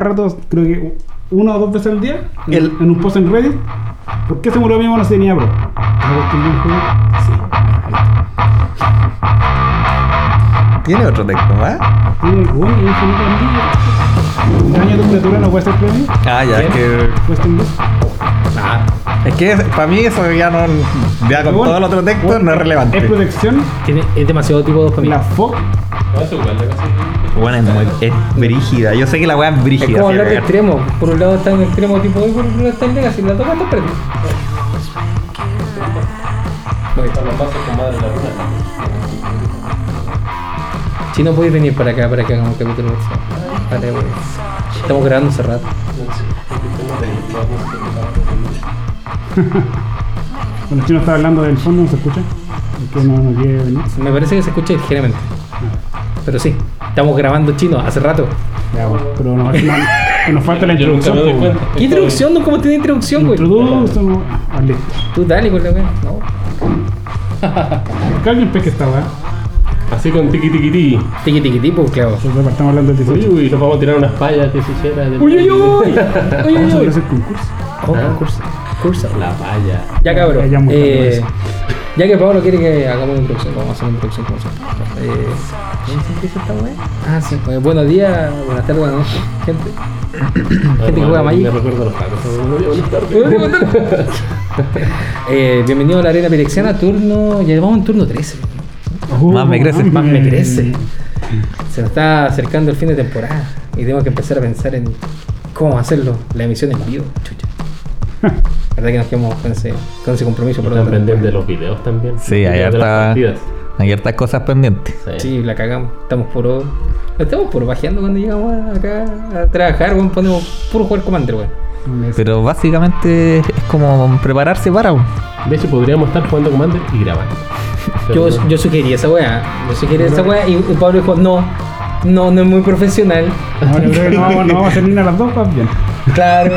rato, creo que una o dos veces al día, en, El- en un post en Reddit. ¿Por qué se murió mi mono si tenía un? Sí. Tiene otro texto más. Tiene uy, infinito de Daño de temperatura no puede ser premio. Ah, ya, que. Cuesta un. Ah, es que para mí eso ya no. Ya con Bueno, todo el otro texto bueno, no es relevante. Es protección. Tiene, es demasiado tipo 2 para mí. La FOC. La. Bueno, es, muy, es brígida. Yo sé que la weá es Es brígida. como sí, hablar de extremo. Por un lado está en extremo tipo 2 y por otro lado está en Legacy. Las dos están perdidas. Voy. Son los pasos con madre de la luna. Si no podéis venir para acá para que hagamos un capítulo. Vale, güey. Estamos grabando hace rato. Bueno, el chino está hablando del fondo, ¿no se escucha? Es que no, no quiere venir. Me parece que se escucha ligeramente. Pero sí, estamos grabando chino hace rato. Ya, bueno, pero no, no- nos falta la introducción. ¿Qué introducción? ¿No? ¿Cómo tiene introducción, güey? Introduce, no. Ah, listo. Tú dale con la güey. No. Que alguien pesque esta weá. Así con tiki tiki tiki. Tiki tiki tipo, claro. Nosotros estamos hablando del Uy, 18. uy, nos vamos a tirar unas payas de fichera. Uy, uy, uy. Uy, Vamos a uy, uy. hacer concurso. Oh, concurso. Curso. La paya. Ya cabrón. Eh, ya que Pablo quiere que hagamos una introducción, vamos a hacer una introducción como siempre. Eh, ¿Cómo se empieza esta weá? Ah, sí. Eh, buenos días, buenas tardes, buenas noches, gente. Gente que juega Magic. Me recuerdo los eh, bienvenido a la Arena Pirexiana, turno. Ya vamos en turno 13. Más me crece. Más me crece. Se nos está acercando el fin de temporada y tengo que empezar a pensar en cómo hacerlo. La emisión en vivo, chucha. ¿Verdad que nos quedamos con ese, con ese compromiso por Están pendientes de los videos también. Sí, hay las harta- hartas cosas pendientes. Sí. Sí, la cagamos. Estamos puro. Estamos puro bajeando cuando llegamos acá a trabajar, weón. Ponemos puro jugar Commander, weón. Pero básicamente es como prepararse para. weón. De hecho, podríamos estar jugando Commander y grabando. Yo, no. yo sugerí esa weá. Yo sugerí esa weá y, y Pablo dijo, no, no, no es muy profesional. No, yo creo que no vamos, no vamos a hacer ni una de las dos, pues bien. Claro.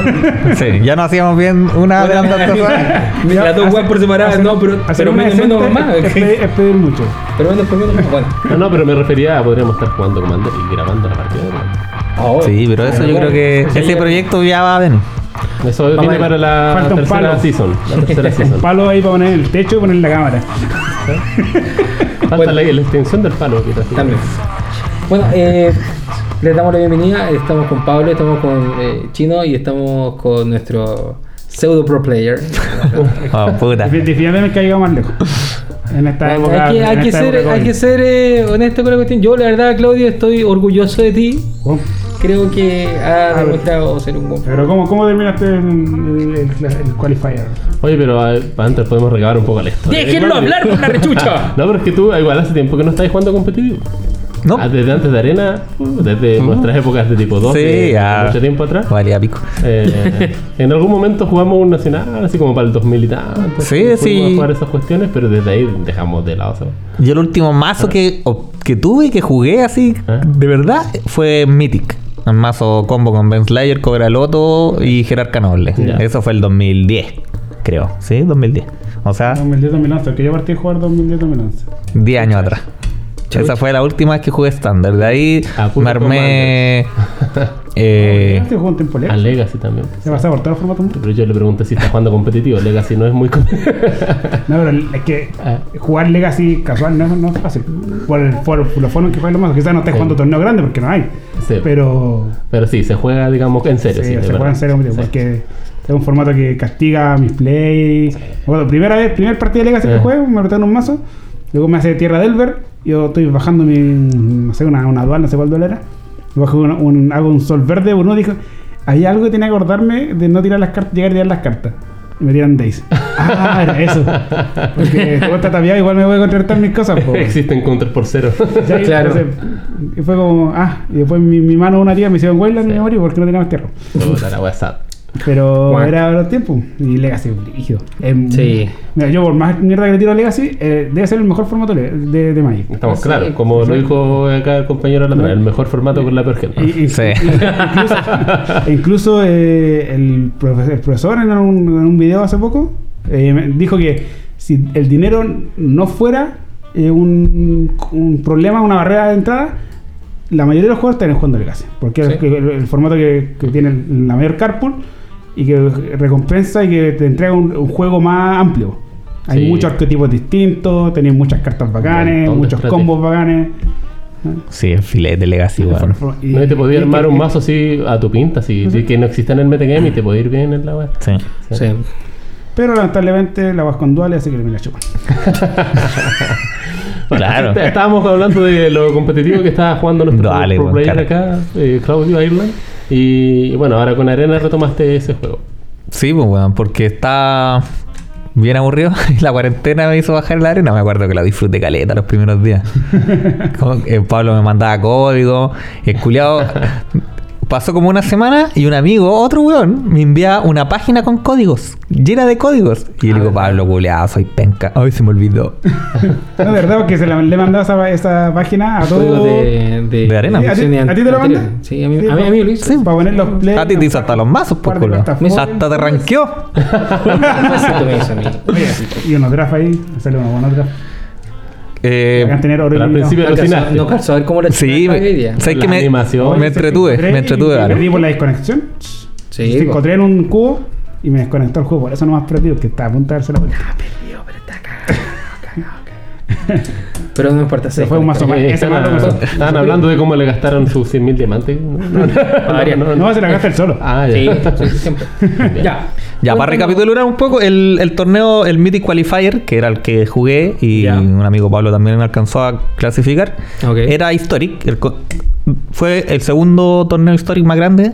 Sí, ya no hacíamos bien una de las dos cosas. Las dos weas por separado, no, pero, pero menos, menos más. es, pedir, es pedir mucho. Pero menos por menos más. Bueno. No, no, pero me refería a podríamos estar jugando Commander y grabando la partida. de. Oh, Sí, pero eso yo creo que ese proyecto ya va a venir. Eso Vamos viene para la Falta un tercera palo. season. La tercera Un palo ahí para poner el techo y poner la cámara. Falta Bueno. la, la extensión del palo. que trajimos. También. Bueno, eh, les damos la bienvenida. Estamos con Pablo, estamos con eh, Chino y estamos con nuestro pseudo pro player. Oh, puta. Defi- Definitivamente que ha llegado más lejos. En esta época. hay que, hay que ser, hay que COVID. ser eh, honesto con la cuestión. Yo, la verdad, Claudio, estoy orgulloso de ti. Oh, Creo que ha demostrado ser un buen. Pero ¿cómo, cómo terminaste el, el, qualifier? Oye, pero eh, para antes podemos recabar un poco la historia. ¡Déjenlo hablar con la rechucha! No, pero es que tú igual hace tiempo que no estás jugando competitivo. No. Ah, Desde antes de arena, uh, desde nuestras épocas de tipo 2, Sí, ya. mucho tiempo atrás. Valía pico. Eh, en algún momento jugamos un nacional, así como para el 2000 y tanto. Sí, sí. a jugar esas cuestiones, pero desde ahí dejamos de lado. ¿sabes? Yo el último mazo que, o- que tuve, que jugué así, ¿Ah? de verdad, fue Mythic. Un mazo combo con Ben Slayer, Cobra Loto y Jerarca Noble. Ya. Eso fue el 2010, creo. Sí, 2010. O sea, 2010-2011, que yo partí a jugar 2010-2011. 10 años atrás. Esa fue la última vez que jugué estándar. De ahí Ah, me armé. eh, A lejos. Legacy también. Se pasa por todos los formatos. mucho. Pero yo le pregunté si está jugando competitivo. Legacy no es muy competitivo. No, pero es que Ah. jugar Legacy casual no, es- no es fácil. Por, el, por los foros que juegan los mazos. Quizás no estés Sí. jugando torneo grande porque no hay. Sí. Pero Pero sí, se juega, digamos, en serio. sí, se verdad. juega en serio, hombre, Sí. porque es un formato que castiga mis plays. Bueno, primera vez, primer partido de Legacy que Eh. juego, me retaron un mazo. Luego me hace Tierra Delver. Yo estoy bajando mi, no sé, una, una dual, no sé cuál dual era. Bajo un, hago un sol verde. Uno dijo, hay algo que tenía que acordarme de no tirar las cartas, llegar a tirar las cartas. Y me tiran Days. Ah, era eso. Porque como está tapiado, igual me voy a contratar mis cosas. po. Existen counters por cero. Ya, y Claro. entonces, y fue como, ah, y después mi, mi mano una tía me hicieron Wayland y Sí. me morí porque no tenía más tierra. Puta, la wea sad. Pero era los tiempos. Y Legacy, rígido. Sí. Mira, yo por más mierda que le tiro a Legacy, eh, debe ser el mejor formato de, de, de Magic. Estamos Sí. claros, como lo dijo acá el compañero la otra el mejor formato con la peor gente. Y, y- Sí. y- incluso incluso, eh, el, profe- el profesor en un, en un video hace poco eh, dijo que si el dinero no fuera eh, un, un problema, una barrera de entrada, la mayoría de los juegos están jugando Legacy. Porque Sí. es el formato que, que tiene la mayor carpool y que recompensa y que te entrega un, un juego más amplio. Hay Sí. muchos arquetipos distintos, tenéis muchas cartas bacanes, montón de muchos combos bacanes. Sí, el filete Legacy, weón. Y- No, y te podía y- armar un mazo así a tu pinta, así, que no exista en el metagame y te podía ir bien en la web. Sí. Sí. Pero lamentablemente la vas con duales, así que me la chupan. Claro. Estábamos hablando de lo competitivo que estaba jugando nuestro Dale, pro player cara. acá, eh, Claudio Ireland. Y bueno, ahora con Arena retomaste ese juego. Sí, pues, weón, porque está bien aburrido y la cuarentena me hizo bajar la arena. Me acuerdo que la disfruté caleta los primeros días. Como que Pablo me mandaba código, el culiao. Pasó como una semana y un amigo, otro weón, me envía una página con códigos, llena de códigos. Y yo le digo, Pablo, culiao, soy penca. Ay, se me olvidó. No, de verdad, porque se la- le mandaba esa, esa página a Código todos. de, de, De arena. ¿a ti- a ti te lo manda? Sí, a mí, Sí, a mí, a mí me lo hizo. Sí. Para poner los play. A ti te hizo hasta los mazos, par pues, foil, Hasta te ranqueó. Besito me hizo a mí. Y unos drafts ahí, sale unos buenos drafts. Eh, al principio- No alucinaste. no calzo a ver cómo era sí, me. ¿sabes La que me, animación. me entretuve, me entretuve. Perdí por la desconexión. Sí, Se po. encontré en un cubo y me desconectó el juego. Por eso no más perdido, que estaba a punto de darse la vuelta. Pero no importa. Se fue un mazo más. Eh, Ese estaban, hablando de cómo le gastaron sus 100.000 diamantes. No, no, No, se la gasta el solo. Ah, Sí, ya. sí, siempre. ya. Ya, para recapitular un poco, el, el torneo, el Mythic Qualifier, que era el que jugué y un amigo Pablo también alcanzó a clasificar, era Historic. fue el segundo torneo Historic más grande,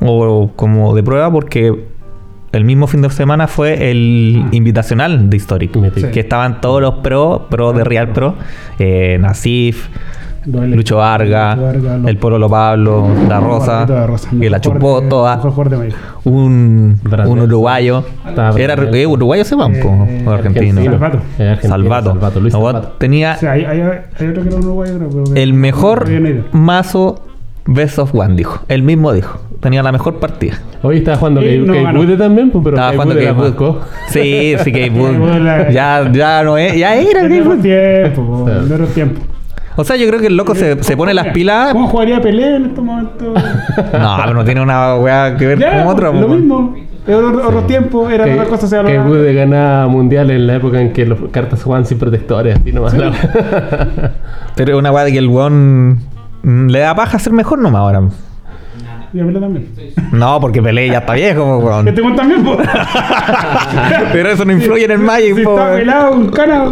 o como de prueba, porque el mismo fin de semana fue el invitacional de Historic, que estaban todos los pro, pro de Real Pro, eh, Nasif, Duele. Lucho Varga, Varga, lo- el Pololo Pablo, La Rosa, de Rosa. que la chupó de- toda un, un uruguayo. Era eh, uruguayo ese banco Eh, o argentino. Salvato. Eh, Salvato. Salvato, Luis No, Salvato. tenía O sea, hay, hay, hay otro que era un uruguayo, creo. pero que- el mejor mazo Best of One, dijo. Él mismo dijo. Tenía la mejor partida. Hoy estaba jugando Sí, Kate no también, pues, pero Estaba jugando era Wood. banco. Sí, sí, la- Ya, ya no es. Ya era Wood. tiempo, en otro tiempo. O sea, yo creo que el loco se, se pone las pilas. ¿Cómo jugaría Pelé en estos momentos? No, pero no tiene una weá que ver Ya, con otro. Lo mismo. Era otro, otro tiempo, era Que, otra cosa. Se que. Wood ganaba mundial en la época en que las cartas jugaban sin protectores, así nomás. Pero es una weá de que el weón le da paja ser mejor nomás ahora. Y a Pelé también. No, porque Pelé ya está viejo, po, weón. Que te cuentan bien, po. Pero eso no influye en el Magic, Si po, está weón. pelado, un cana.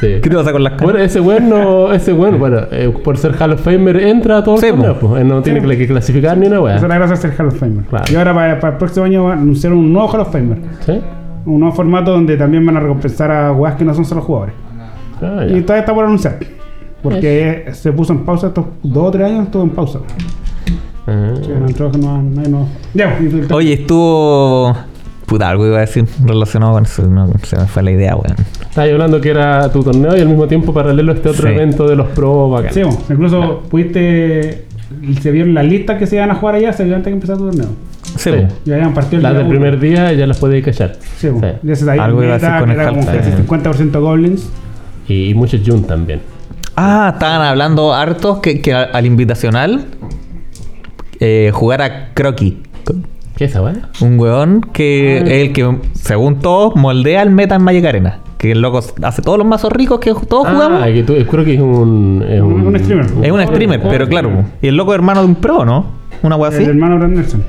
sí. ¿Qué te pasa con las caras? Bueno, ese weón no, ese weón, bueno, eh, por ser Hall of Famer entra a todos Sí, los torneos, po. Él no tiene que, que clasificar ni una Esa es weá. la gracia de ser Hall of Famer. Claro. Y ahora para, para el próximo año van a anunciar un nuevo Hall of Famer. ¿Sí? Un nuevo formato donde también van a recompensar a weas que no son solo jugadores. Ah, Y todavía está por anunciar. Porque se puso en pausa estos dos o tres años, estuvo en pausa. Ah. Sí, no, trabajo no, no, no. Ya, y el- Oye, estuvo. Puta, algo iba a decir relacionado con eso. No, se me fue la idea, weón. Estabas hablando que era tu torneo y al mismo tiempo paralelo a este otro Sí. evento de los pro bacán. Sí, bueno, incluso pudiste. Se vieron las listas que se iban a jugar allá, se vio antes que empezara tu torneo. Sí, Sí. po. Y habían partido el Las del primer día ya las podéis cachar. Sí. Sí. Ya se Algo iba a decir con el era como Half-Time. casi 50% goblins. Y, muchos Jun también. Ah, estaban hablando hartos que, que al invitacional eh, jugara Crocky. ¿Qué es esa weá? Un weón que es el que, según todos, moldea el meta en Magic Arena. Que el loco hace todos los mazos ricos que todos jugamos. Ah, que tú, creo que es un... Es Un- un streamer. Es un streamer, pero claro. Y el loco es hermano de un pro, ¿no? Una weá así. El hermano Brand Nelson.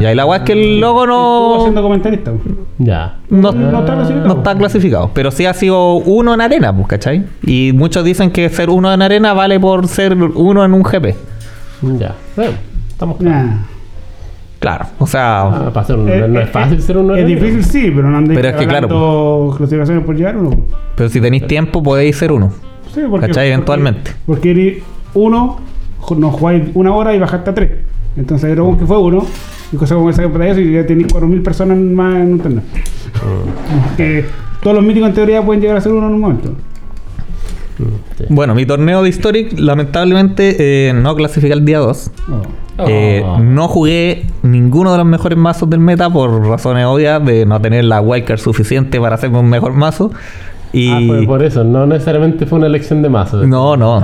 Y ahí la weá es que el loco Estuvo no. siendo comentarista. Ya. No, No está clasificado. no está clasificado. Pero sí ha sido uno en arena, pues, ¿cachai? Y muchos dicen que ser uno en arena vale por ser uno en un GP. Ya. Bueno, estamos Nah. Claro. O sea, Ah, para hacer un- Eh, no eh, es fácil ser uno Es difícil, sí, pero no andáis Pero es que, claro, clasificaciones por llegar uno. pero si tenéis tiempo podéis ser uno. Sí, porque, ¿Cachai? Eventualmente. Porque, eres uno, no jugáis una hora y bajaste a tres. Entonces era como que fue uno. Y cosas como esa que para eso y ya tenéis 4.000 personas más en un torneo. Mm. Que todos los míticos en teoría pueden llegar a ser uno en un momento. Sí. Bueno, mi torneo de Historic, lamentablemente, eh, no clasifica el día 2. Oh. Eh, Oh. no jugué ninguno de los mejores mazos del meta por razones obvias de no tener la wildcard suficiente para hacerme un mejor mazo. Y Ah, fue por eso, no necesariamente fue una elección de mazo. no, no.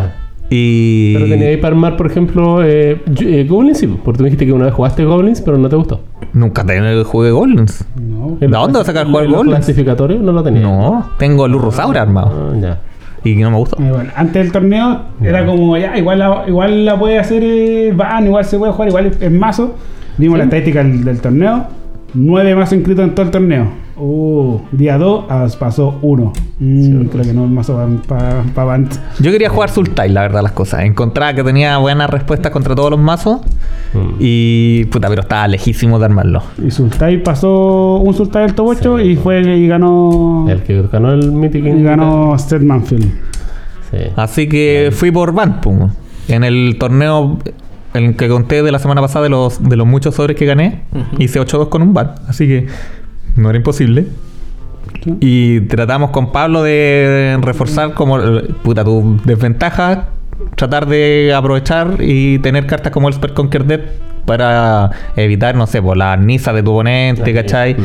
Y. Pero tenía ahí para armar, por ejemplo, eh, eh, Goblins, sí, porque tú me dijiste que una vez jugaste Goblins, pero no te gustó. Nunca juego de Goblins. No. ¿En ¿De dónde vas a sacar jugar Goblins? clasificatorios no lo tenía. No, tengo el Urrosaura armado. Ah, ya. Y no me gustó. Eh, bueno, antes del torneo era como ya, igual la, igual la puede hacer eh, Van, igual se puede jugar, igual es, mazo. Vimos la estadística del, del torneo. Nueve mazos inscritos en todo el torneo. Uh, día 2 pasó uno. Mm, creo que no mazo para pa, Bant. Yo quería jugar Sultai, la verdad, las cosas. Encontraba que tenía buenas respuestas contra todos los mazos. Mm. Y. Puta, pero estaba lejísimo de armarlo. Y Sultai pasó un Sultai del top 8 y fue y ganó. El que ganó el Mythic Y ganó Seth Manfield. Sí. Así que fui por pum. En el torneo en el que conté de la semana pasada de los, de los muchos sobres que gané, hice 8-2 con un Band. Así que no era imposible. Sí. Y tratamos con Pablo de reforzar como puta tu desventaja, tratar de aprovechar y tener cartas como el Spell Conquer Death para evitar, no sé, por la nisa de tu oponente, La ¿cachai?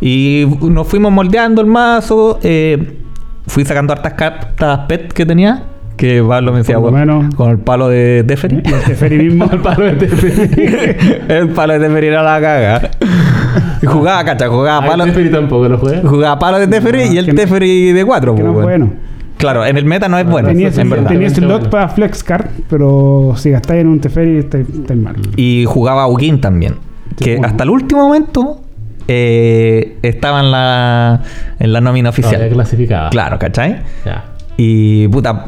Y nos fuimos moldeando el mazo. eh, fui sacando hartas cartas pet que tenía. Que Pablo me decía, Por lo bueno, menos. con el palo de Teferi. El Teferi mismo. El palo de Teferi. el palo de Teferi era la caga. Y jugaba, cacha, jugaba palo. el Teferi tampoco lo jugué. Jugaba palo de Teferi No, y el que no- Teferi de 4. que no es bueno. Claro, en el meta no es bueno, tenía en ese- verdad. slot para flex card, pero si gastáis en un Teferi estáis estáis mal. Y jugaba Ugin también. Sí, Que bueno. hasta el último momento eh, estaba en la, en la nómina oficial. clasificaba. Claro, ¿cachai? Ya. Y puta,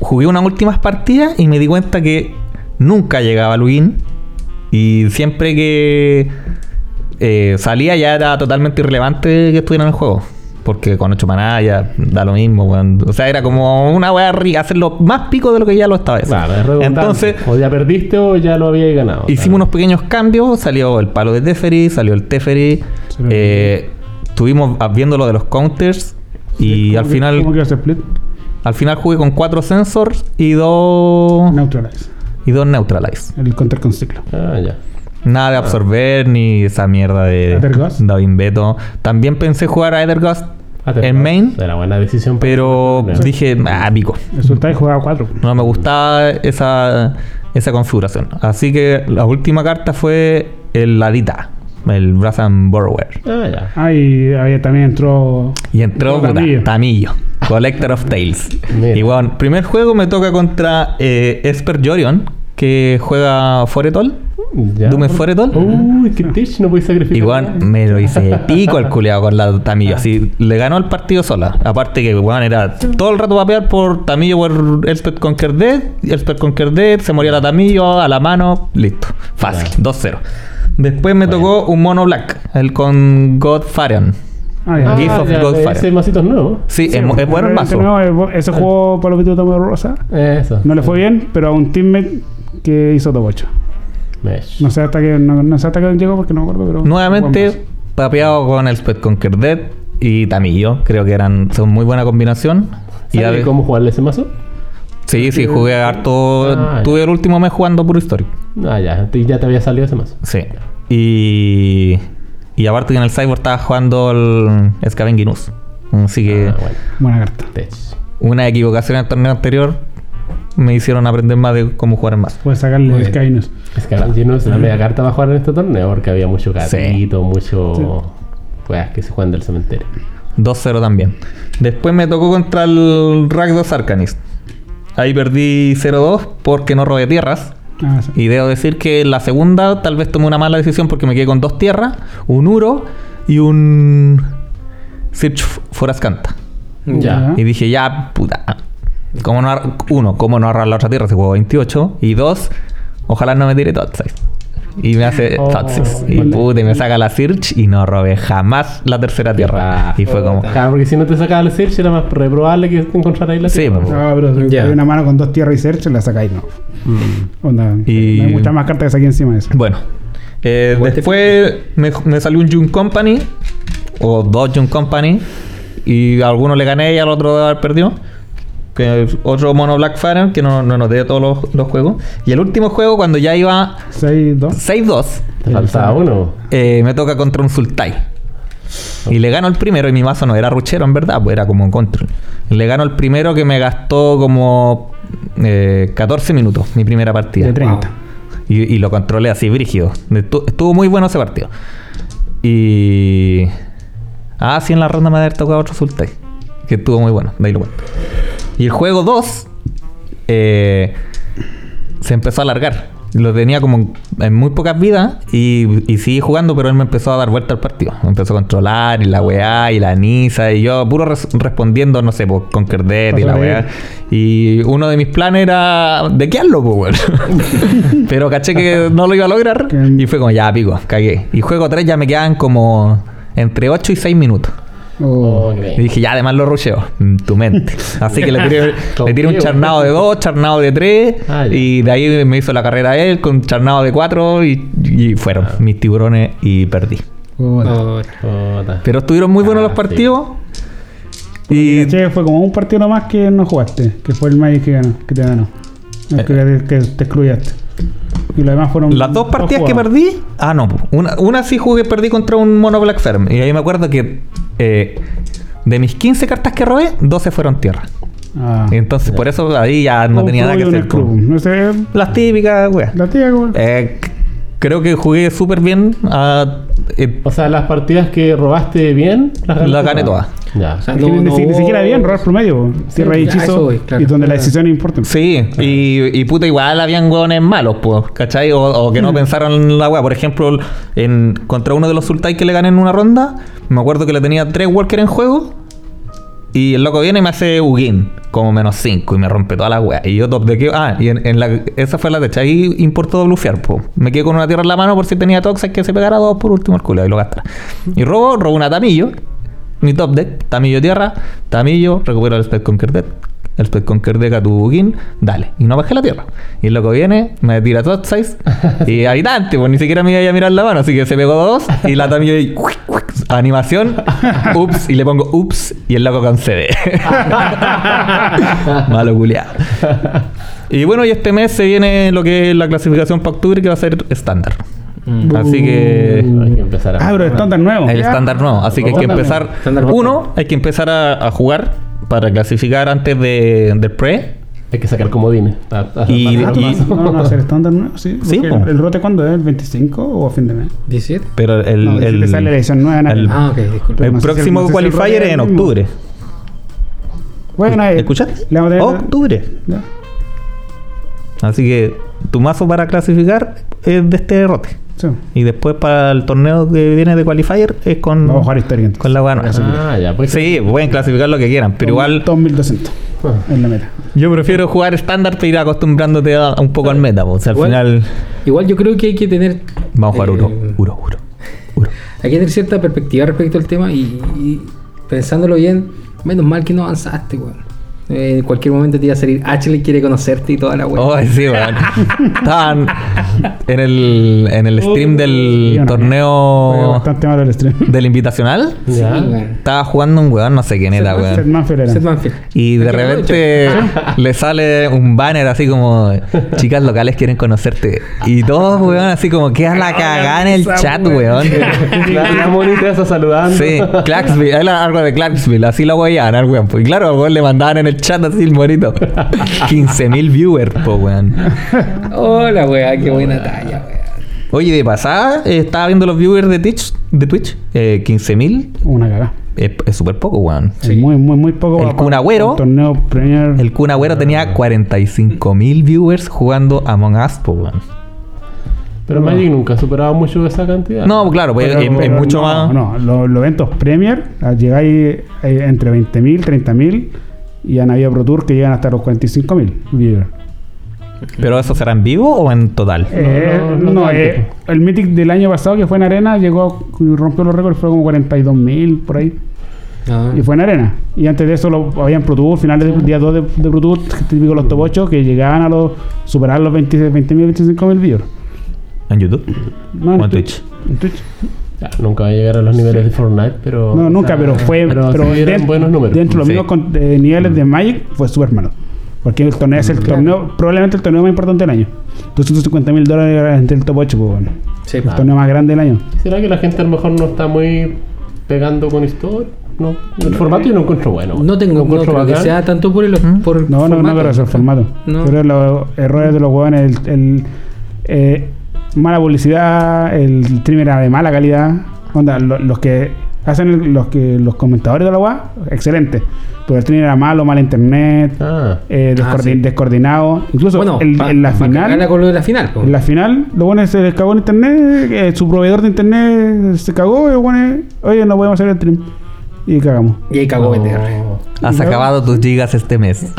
jugué unas últimas partidas y me di cuenta que nunca llegaba al Ugin. Y siempre que eh, salía ya era totalmente irrelevante que estuviera en el juego. Porque con 8 maná ya da lo mismo, weón. O sea, era como una weá rica, hacerlo más pico de lo que ya lo estaba. haciendo. Claro. Entonces, o ya perdiste o ya lo habíais ganado. Hicimos unos pequeños cambios, salió el palo de Teferi, salió el Teferi, eh, estuvimos viendo lo de los counters y al ¿Cómo que- final ¿Cómo que hace split? Al final jugué con cuatro sensors y dos Neutralize. y dos neutralize. El counter con ciclo. Ah, ya. Nada de absorber ni esa mierda de. David Beto. También pensé jugar a Aetherghost Ah, en main, Era buena decisión. pero dije, ah, pico. El Sultai jugaba 4. No me gustaba esa, esa configuración. Así que la última carta fue el Ladita, el Brass and Borrower. Ah, ya. Ah, y había, también entró. Y entró Tamillo. Tamillo, Collector of Tales. Mira. Y bueno, primer juego me toca contra eh, Esper Jorion, que juega Foretol. ya. Dume Foretol. Uy, qué tich, no podéis sacrificar. Bueno, me lo hice pico el culeado con la Tamillo. Así le ganó el partido sola. Aparte que, bueno, era todo el rato vapear por Tamillo por Elspeth Conquer Dead. Elspeth Conquer Dead, se moría la Tamillo a la mano, listo. Fácil, Ya. 2-0. Después me Bueno. tocó un mono black, el con God Farion. Ah, ya. Ah, Gift of ya, Godfire. ese masito es nuevo. Sí, es, Sí, es bueno el mazo. ese jugó por los Vito Tomo Rosa. Eso. No le fue bien, pero a un teammate que hizo top 8. Mesh. No sé hasta que no, no sé hasta que llegó porque no me acuerdo, pero. Nuevamente papeado con Elspeth Conquer Dead y Tamillo. Creo que eran son muy buena combinación. Y a ¿Sabes ver- cómo jugarle ese mazo? Sí, sí, jugué harto. Ah, tuve el último mes jugando puro histórico. Ah, ya. Ya te había salido ese mazo. Sí. Y. Y aparte que en el Cyborg estaba jugando el Scavenginus. Así que Ah, bueno. Buena carta. Una equivocación en el torneo anterior me hicieron aprender más de cómo jugar en más. Puedes sacarle no es la media carta para jugar en este torneo porque había mucho Sí. gatito, mucho. Weas que se juegan del cementerio. 2-0 también. Después me tocó contra el Rakdos Arcanist. Ahí perdí 0-2 porque no robé tierras. Ah, sí. Y debo decir que la segunda tal vez tomé una mala decisión porque me quedé con dos tierras, un Uro y un Search for Ascanta. Ya. Y dije, ya, puta. ¿Cómo no uno, ¿cómo no ahorrar la otra tierra si juego 28? Y dos, ojalá no me tire Totsize. Y me hace Oh, Totsize. Y puta, y me saca la Search y no robé jamás la tercera tierra. Y fue como, Claro, porque si no te sacaba el search era más reprobable que te encontrara ahí la Sí, tierra, pues. po. No, pero si Ya. hay una mano con dos tierras y search, la sacáis, no. Mm. Onda, Y- no hay muchas más cartas que saqué encima de eso. Bueno, eh, después me, me salió un June Company, o dos June Company, y a alguno le gané y al otro haber perdido. Que es otro mono Blackfire, que no, no noté todos los, los juegos. Y el último juego, cuando ya iba 6-2. 6-2, Te faltaba uno. eh, me toca contra un Sultai. Y le gano el primero, y mi mazo no era ruchero en verdad, pues era como un control. Le gano el primero que me gastó como eh, 14 minutos, mi primera partida. De 30. Y, y lo controlé así, brígido. Estu- Estuvo muy bueno ese partido. Y. Ah, sí, en la ronda me había tocado otro Sultai. Que estuvo muy bueno, de ahí lo cuento. Y el juego 2 eh, se empezó a alargar. Lo tenía como en muy pocas vidas y, y seguí jugando, pero él me empezó a dar vuelta al partido. Me empezó a controlar y la weá y la Nisa y yo puro res- respondiendo, no sé, por Conquer Dead y la weá. Y uno de mis planes era de qué hazlo, pues. Pero caché que no lo iba a lograr y fue como, ya, pico, cagué. Y juego 3 ya me quedan como entre 8 y 6 minutos. Oh. Y dije, ya, además lo rusheo. En tu mente. Así que le tiré, le tiré un charnado de 2, charnado de 3. Ah, y de ahí me hizo la carrera él con charnado de 4. Y, y fueron Ah. mis tiburones y perdí. Pero estuvieron muy buenos Ah, los partidos. Y fue como un partido nomás que no jugaste, que fue el Magic que ganó, que te ganó. Eh. que, que te excluyaste. Y los demás fueron. las dos partidas que perdí. Ah, no. Una, una sí jugué, perdí contra un mono Black Ferm. Y ahí me acuerdo que eh, de mis 15 cartas que robé, 12 fueron tierra. Ah. Y entonces por eso ahí ya no tenía nada que hacer. club. con- No sé, Las típicas, weas. la tía, güey. Eh, creo que jugué súper bien. ah, eh, O sea, las partidas que robaste bien, las Las gané todas. Ya. O sea, ni, siquiera bien, robar promedio. güey. Tierra y hechizo. voy, claro. y donde la decisión es importante. sí, y, y puta, igual habían hueones malos, pues, ¿cachai? O, o que no pensaron en la wea. Por ejemplo, en, contra uno de los Sultai que le gané en una ronda, me acuerdo que le tenía tres Walker en juego. Y el loco viene y me hace Ugin, como menos 5, y me rompe toda la wea. Y yo top de que. Ah, y en, en la, esa fue la techa. Ahí importó blufear, pues. Me quedé con una tierra en la mano por si tenía Toxic que se pegara dos por último el culo y lo gastara. Y robo, robo una Tamillo. Mi top deck, Tamillo tierra, Tamillo, recupero el Spec Conquer Deck. El Spec Conquer Deck a tu Ugin, dale. Y no bajé la tierra. Y el loco viene, me tira size. y habitante, pues ni siquiera me iba a mirar la mano, así que se pegó dos. Y la Tamillo ahí, animación, ups, y le pongo ups, y el loco concede. Malo culiado. Y bueno, y este mes se viene lo que es la clasificación para octubre, que va a ser estándar. Mm. Así que. Hay que empezar a. Ah, pero estándar nuevo. El estándar no, así que hay que empezar. nuevo. Uno, hay que empezar a, a jugar para clasificar antes de, del pre. Hay que sacar comodines. a- a- Y- a- y- No, no, hacer estándar nuevo. Sí, Sí, el, el rote cuándo es? ¿El 25 o a fin de mes? 17. Pero el, No, el, le sale la edición nueva en el- abril. Ah, ok, disculpe. el no el- próximo si el qualifier es en el octubre. Bueno, ahí. ¿Escuchaste? Octubre. Ya. Así que tu mazo para clasificar es de este rote. Sí. Y después para el torneo que viene de qualifier es con, Vamos a jugar historia con la buena. Ah, ya, pues. Sí, pueden clasificar lo que quieran, pero igual 2200 En la meta. yo prefiero jugar estándar para ir acostumbrándote a, un poco al meta. pues. O sea, al Igual- final Igual yo creo que hay que tener. vamos a jugar eh, uno, uno, uno, uno. Hay que tener cierta perspectiva respecto al tema y, y pensándolo bien, menos mal que no avanzaste, weón. Eh, en cualquier momento te iba a salir Ashley quiere conocerte y toda la weón. Oh, sí, weón. Estaban en el, en el stream del torneo bastante malo el stream. del invitacional. Sí, weón. Estaba jugando un weón, no sé quién era, Seth weón. Manfield era. Seth Manfield. Y de repente le sale un banner así como chicas locales quieren conocerte. Y todos, weón, así como queda la cagada en el chat, weón. weón. La, la monita esa saludando. Sí, Clarksville, era algo de Clarksville, así lo weían al weón. pues. Y claro, al weón le mandaban en el chat así el morito. 15.000 viewers, po weón. Hola, weá, qué buena talla, weón. Oye, de pasada, eh, estaba viendo los viewers de Twitch, de Twitch eh, 15.000 Una cagada. es súper poco, weón. Sí. Es Muy, muy, muy poco. El Kun Agüero. Torneo Premier. El Kun Agüero tenía 45.000 viewers jugando Among Us, po weón. Pero Magic nunca ha superado mucho esa cantidad. No, claro, pues Pero- es, mucho no, más. No, los, los eventos Premier ah, llegáis eh, entre 20.000, 30.000 y han habido Pro Tour que llegan hasta los 45.000 viewers. Pero eso será en vivo o en total? Eh, no, no, no eh, el Mythic del año pasado que fue en Arena llegó rompió los récords, fue como 42.000 por ahí. Ah. Y fue en Arena. Y antes de eso lo, habían Pro Tour, finales del día 2 de, de Pro Tour, típico los top 8, que llegaban a los superar los 20.000, 20.000, 25.000 viewers. ¿En YouTube? No, ¿O en Twi- Twitch? En Twitch. Ya, nunca va a llegar a los niveles de Fortnite, pero. No, nunca, pero fue. Pero, Pero, sí eran dent- buenos números. Dentro de los Sí. mismos con- niveles de Magic fue súper malo. Porque el torneo es el torneo, probablemente el torneo más importante del año. 250 mil dólares entre el top 8, pues, bueno. Sí, el torneo más grande del año. ¿Será que la gente a lo mejor no está muy pegando con historia? no, el formato yo no encuentro bueno. No tengo, Lo no creo que sea tanto por el, por No, no, no, formato. pero es el formato. No. Pero los errores de los huevones, el, el, eh, mala publicidad, el stream era de mala calidad. Onda, lo- los que hacen el- los que los comentadores de la UA, excelente. Pero el stream era malo, mal internet, Ah, eh, Ah, sí. descoordinado. Incluso Bueno, el- pa- en la final. con lo de la final. po. En la final, los buenos se les cagó en internet, eh, su proveedor de internet se cagó y los buenos, oye, no podemos hacer el stream. Y cagamos. Y ahí cagó no. BTR. Has ¿No? acabado tus gigas este mes.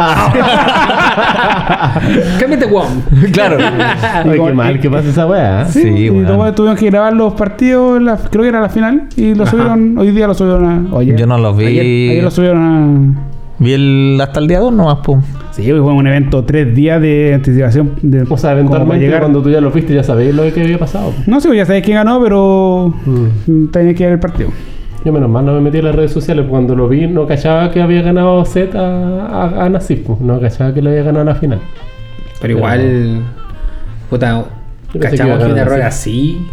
Cámbiate, Juan. claro. Ay, qué mal que pasa esa weá. Sí, Sí, y buenos tuvieron que grabar los partidos, en la- creo que era la final, y lo Ajá. subieron, hoy día lo subieron a... Oye, Yo no los vi. ayer, ayer lo subieron a... Vi el, hasta el día 2 nomás, pum. Sí, fue un evento tres días de anticipación. De, O sea, eventualmente llegar. cuando tú ya lo viste ya sabéis lo que había pasado. No sé, ya sabéis quién ganó, pero Mm. tenía que ver el partido. Yo menos mal no me metí en las redes sociales porque cuando lo vi no cachaba que había ganado Z a, a, a Nasif, pues. no cachaba que le había ganado en la final. Pero igual, puta, cachamos que un error así. así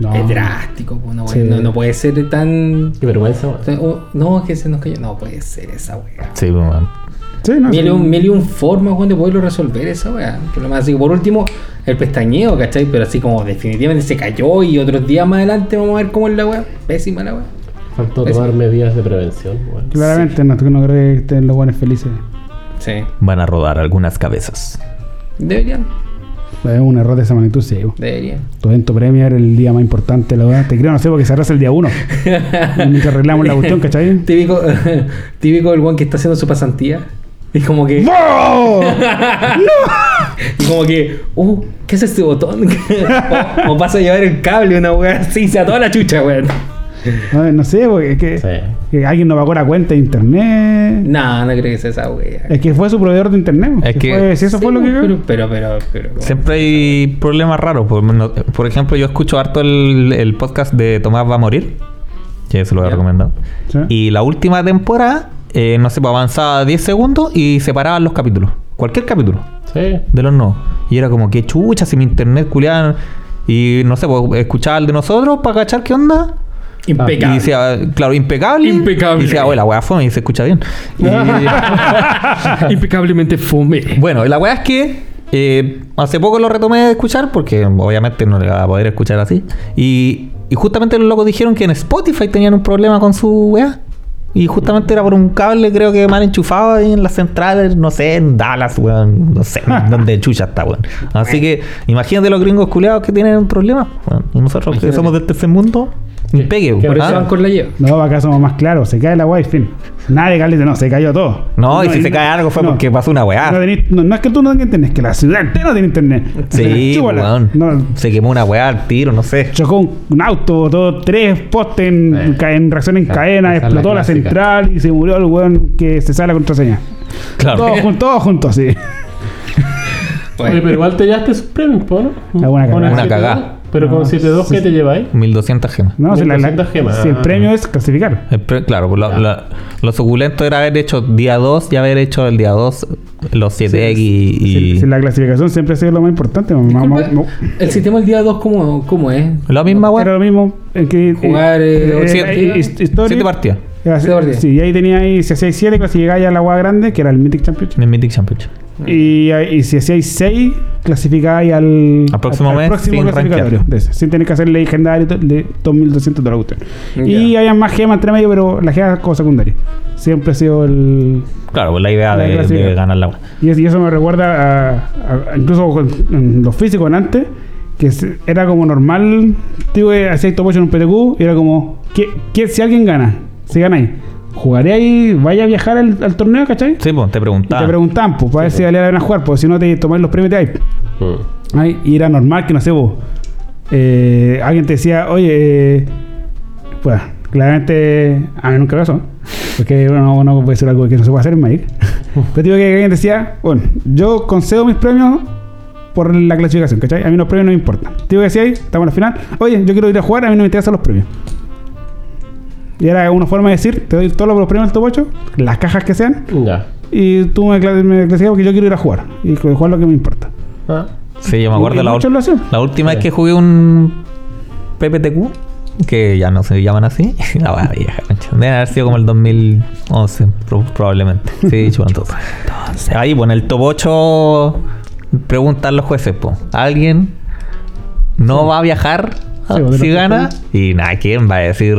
No. es drástico. po, No, Sí. no, no puede ser tan. Qué vergüenza, o- No, es que se nos cayó. No puede ser esa weá. Sí, pues. Sí, no Mil y sí. un, mil y un formas, weón, de poderlo resolver esa weá. Por lo más así, por último, el pestañeo, ¿cachai? Pero así como definitivamente se cayó y otros días más adelante vamos a ver cómo es la weá. Pésima la weá. Faltó Eso. tomar medidas de prevención, weón. Claramente, no, no creo que estén los buenos felices. Sí. Van a rodar algunas cabezas. Deberían, Es un error de esa magnitud, sí. deberían. Tu evento Premier, el día más importante, la verdad. Te creo, no sé, porque se arrasa el día uno. Mientras arreglamos la cuestión, ¿cachai? Típico, típico el weón que está haciendo su pasantía. Y como que. ¡Oh! Y como que, uh, ¿qué es este botón? o, o pasa a llevar el cable, una weá así, se a toda la chucha, weón. No, no sé, porque es que, Sí. que alguien no pagó la cuenta de internet. No, no creo que sea esa weá. Es que fue su proveedor de internet. bo. Es Si que- fue- si eso fue lo que. Pero, pero, pero. pero Siempre hay problemas raros. Por, no- por ejemplo, yo escucho harto el, el podcast de Tomás va a morir. Que se lo Ya. recomendado. Sí. Y la última temporada, eh, no sé, pues, avanzaba 10 segundos y separaban los capítulos. Cualquier capítulo Sí. de los no. Y era como que chucha, si mi internet culiado. Y no sé, pues escuchaba el de nosotros para cachar qué onda. Y Impecable. decía, claro, impecable. Impecable. Y decía, oye, la weá fome y se escucha bien. Y- Impecablemente fome. bueno, y la weá es que eh, hace poco lo retomé de escuchar porque obviamente no le va a poder escuchar así. Y, y justamente los locos dijeron que en Spotify tenían un problema con su weá. Y justamente era por un cable, creo que mal enchufado ahí en las centrales, no sé, en Dallas, weón, no sé, donde chucha está, weón. Así que imagínate los gringos culiados que tienen un problema, weón. Y nosotros que somos del tercer mundo, ¿Qué? Impegue, ¿Qué? Por eso ¿ah? van con la lleva. No, acá somos más claros. Se cae la guay, fin. Nadie caliente, no, se cayó todo. No, y si se cae algo fue no. porque pasó una weá. No, tenés- no, no es que tú no tengas internet, es que la ciudad entera tiene internet. Sí, Chúpala. weón. No, Se quemó una weá al tiro, no sé. chocó un, un auto, todo, tres postes en, Eh. en reacción en cadena, la explotó la, central y se murió el weón que se sale la contraseña. Claro. Todos, jun- todos juntos, sí. Oye, pero igual te llevaste sus premios, ¿no? Con cagada. Una 7-2. cagada. Pero con No, 7-2, ¿qué sí. te lleváis? 1200 gemas. No, si, la- la- 1200 gemas. si el Ah. premio es clasificar. El pre- claro, pues lo, la- lo suculento era haber hecho día 2 y haber hecho el día 2 los 7X y... Si, si la clasificación siempre ha sido lo más importante. ma- ma- ma- Disculpa, El sistema del día 2, ¿cómo, ¿cómo es? La misma Era weá. lo mismo en que Jugar, eh, eh, siete- eh, partidas. Era-. Sí, y ahí tenía ahí, si hacíais 7, clasificáis a la agua grande, que era el Mythic Championship. El Mythic Championship. Y, y si hacíais 6, clasificáis al, Al próximo mes, próximo sin clasificatorio. rankear. de ese, sin tener que hacer legendario de 2200 de la cuestión. Ya. Y había más gemas entre medio, pero la gema es como secundaria. Siempre ha sido el. Claro, pues la idea La de, ganar la. Y, es- y eso me recuerda a, a- a- incluso con- en los físicos en antes, que se- era como normal, digo, que hacíais top 8 en un PTQ, y era como, ¿qué, qué- si alguien gana, si ganáis, ¿jugaré ahí, vaya a viajar al, al torneo, cachai? Sí, pues te Y preguntaba. te preguntaban, pues, para ver si valía la pena jugar, porque si no te tomáis los premios de ahí. Mm. Ay, Y era normal que, no sé, vos, eh, alguien te decía, oye, eh, pues, claramente, a mí nunca pasó, porque uno no puede ser algo que no se puede hacer en Magic. Pero digo que alguien decía, bueno, yo concedo mis premios por la clasificación, ¿cachai? A mí los premios no me importan. Digo que decía ahí, estamos en la final, oye, yo quiero ir a jugar, a mí no me interesan los premios. Y era una forma de decir, te doy todos los premios del top 8, las cajas que sean, Ya. y tú me, me clasificas porque yo quiero ir a jugar. Y jugar lo que me importa. Ah. Sí, yo me acuerdo la, la última Sí. vez que jugué un PPTQ, que ya no se llaman así. La vieja, concha. Deben haber sido como el 2011, pro- probablemente. Sí, dicho entonces. Ahí, bueno, el top 8 preguntan los jueces, po. ¿Alguien no va a viajar Sí, pues, si gana? Y nada, ¿quién va a decir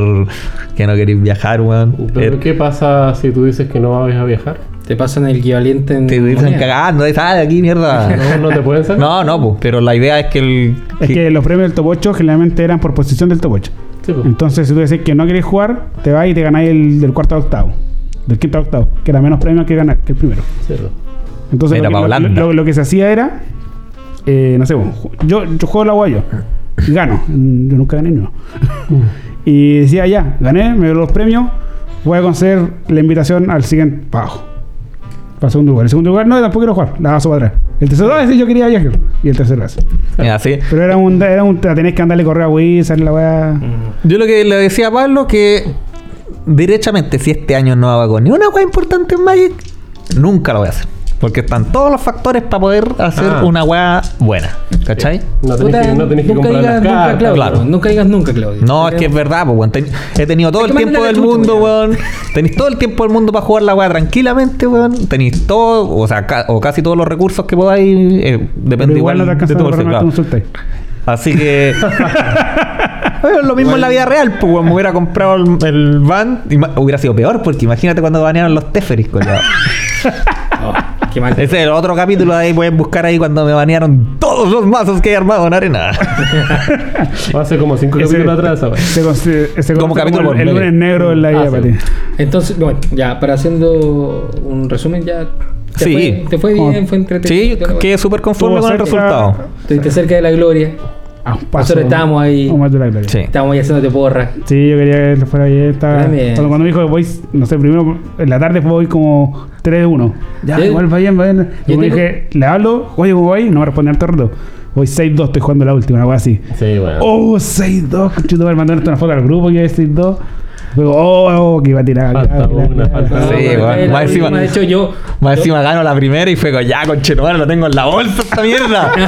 que no queréis viajar, weón? Pero Eh, ¿qué pasa si tú dices que no vas a viajar? Te pasan el equivalente en. te dicen cagando, ah, de aquí, mierda. No, no te pueden sacar. No, no, pues, pero la idea es que el. Es que los premios del top 8 generalmente eran por posición del top 8. Sí, pues. Entonces, si tú decís que no querés jugar, te vas y te ganáis el del cuarto al octavo. Del quinto al octavo. Que era menos premios que ganar que el primero. Cierto. Entonces, Era lo, que, lo- Holanda. lo- lo que se hacía era. eh, no sé, ju- yo, yo juego la guayo. Gano. Yo nunca gané, no. y decía, ya, gané, me dio los premios. Voy a conceder la invitación al siguiente para abajo. Para el segundo lugar. El segundo lugar no, tampoco quiero jugar. La paso para atrás. El tercero, ah, sí, yo quería viajar. Y el tercero hace. Mira, así. Pero era un, era un, tenés que andarle correo a Wizard, la weá. Yo lo que le decía a Pablo que derechamente si este año no hago ni una weá importante en Magic, nunca lo voy a hacer. Porque están todos los factores para poder hacer Ah. una weá buena. ¿Cachai? No tenés que, no tenés que nunca comprar digas las nunca, cartas. Claudio. claro. Nunca digas nunca, Claudio. No, es que es verdad, pues, weón. Ten- he tenido todo el tiempo del la mundo, weón. weón. Tenéis todo el tiempo del mundo para jugar la weá tranquilamente, weón. Tenéis todo, o sea, ca- o casi todos los recursos que podáis. eh, depende Pero igual, de tu claro. Así que. Bueno, lo mismo en la vida real, pues weón, me hubiera comprado el, el van y hubiera sido peor, porque imagínate cuando banearon los Teferis, culiao. Oh, qué mal. Ese es el otro capítulo de ahí pueden buscar ahí cuando me banearon todos los mazos que he armado en arena. Hace como cinco Ese- capítulos atrás, ¿sabes? Se consi- se Como capítulo el, por el medio. lunes negro en la Ah, para sí. ti. Entonces, bueno, ya, para haciendo un resumen, ya. Te Sí. Fue, te fue bien, fue entretenido. Sí, quedé súper conforme con el resultado. Estuviste cerca de la gloria. A un paso. Nosotros estábamos ahí. A de la gloria. Sí. Estábamos ahí haciéndote porra. Sí, yo quería que fuera bien. Estaba, cuando, cuando me dijo que voy, no sé, primero en la tarde voy como 3-1. Ya, Sí. igual va bien, va bien. Y Yo me dije, le hablo, oye, ¿cómo voy? No me responde al rato. Voy 6-2, estoy jugando la última, una cosa así. Sí, bueno. Oh, 6-2, conchito, me mandaron una foto al grupo que a 6-2. Luego, oh, oh, que iba a tirar. Falta una, falta. Sí, bueno, más encima- última, de hecho, yo. Más encima gano la primera y fue con ya, conchetumare, lo tengo en la bolsa esta mierda.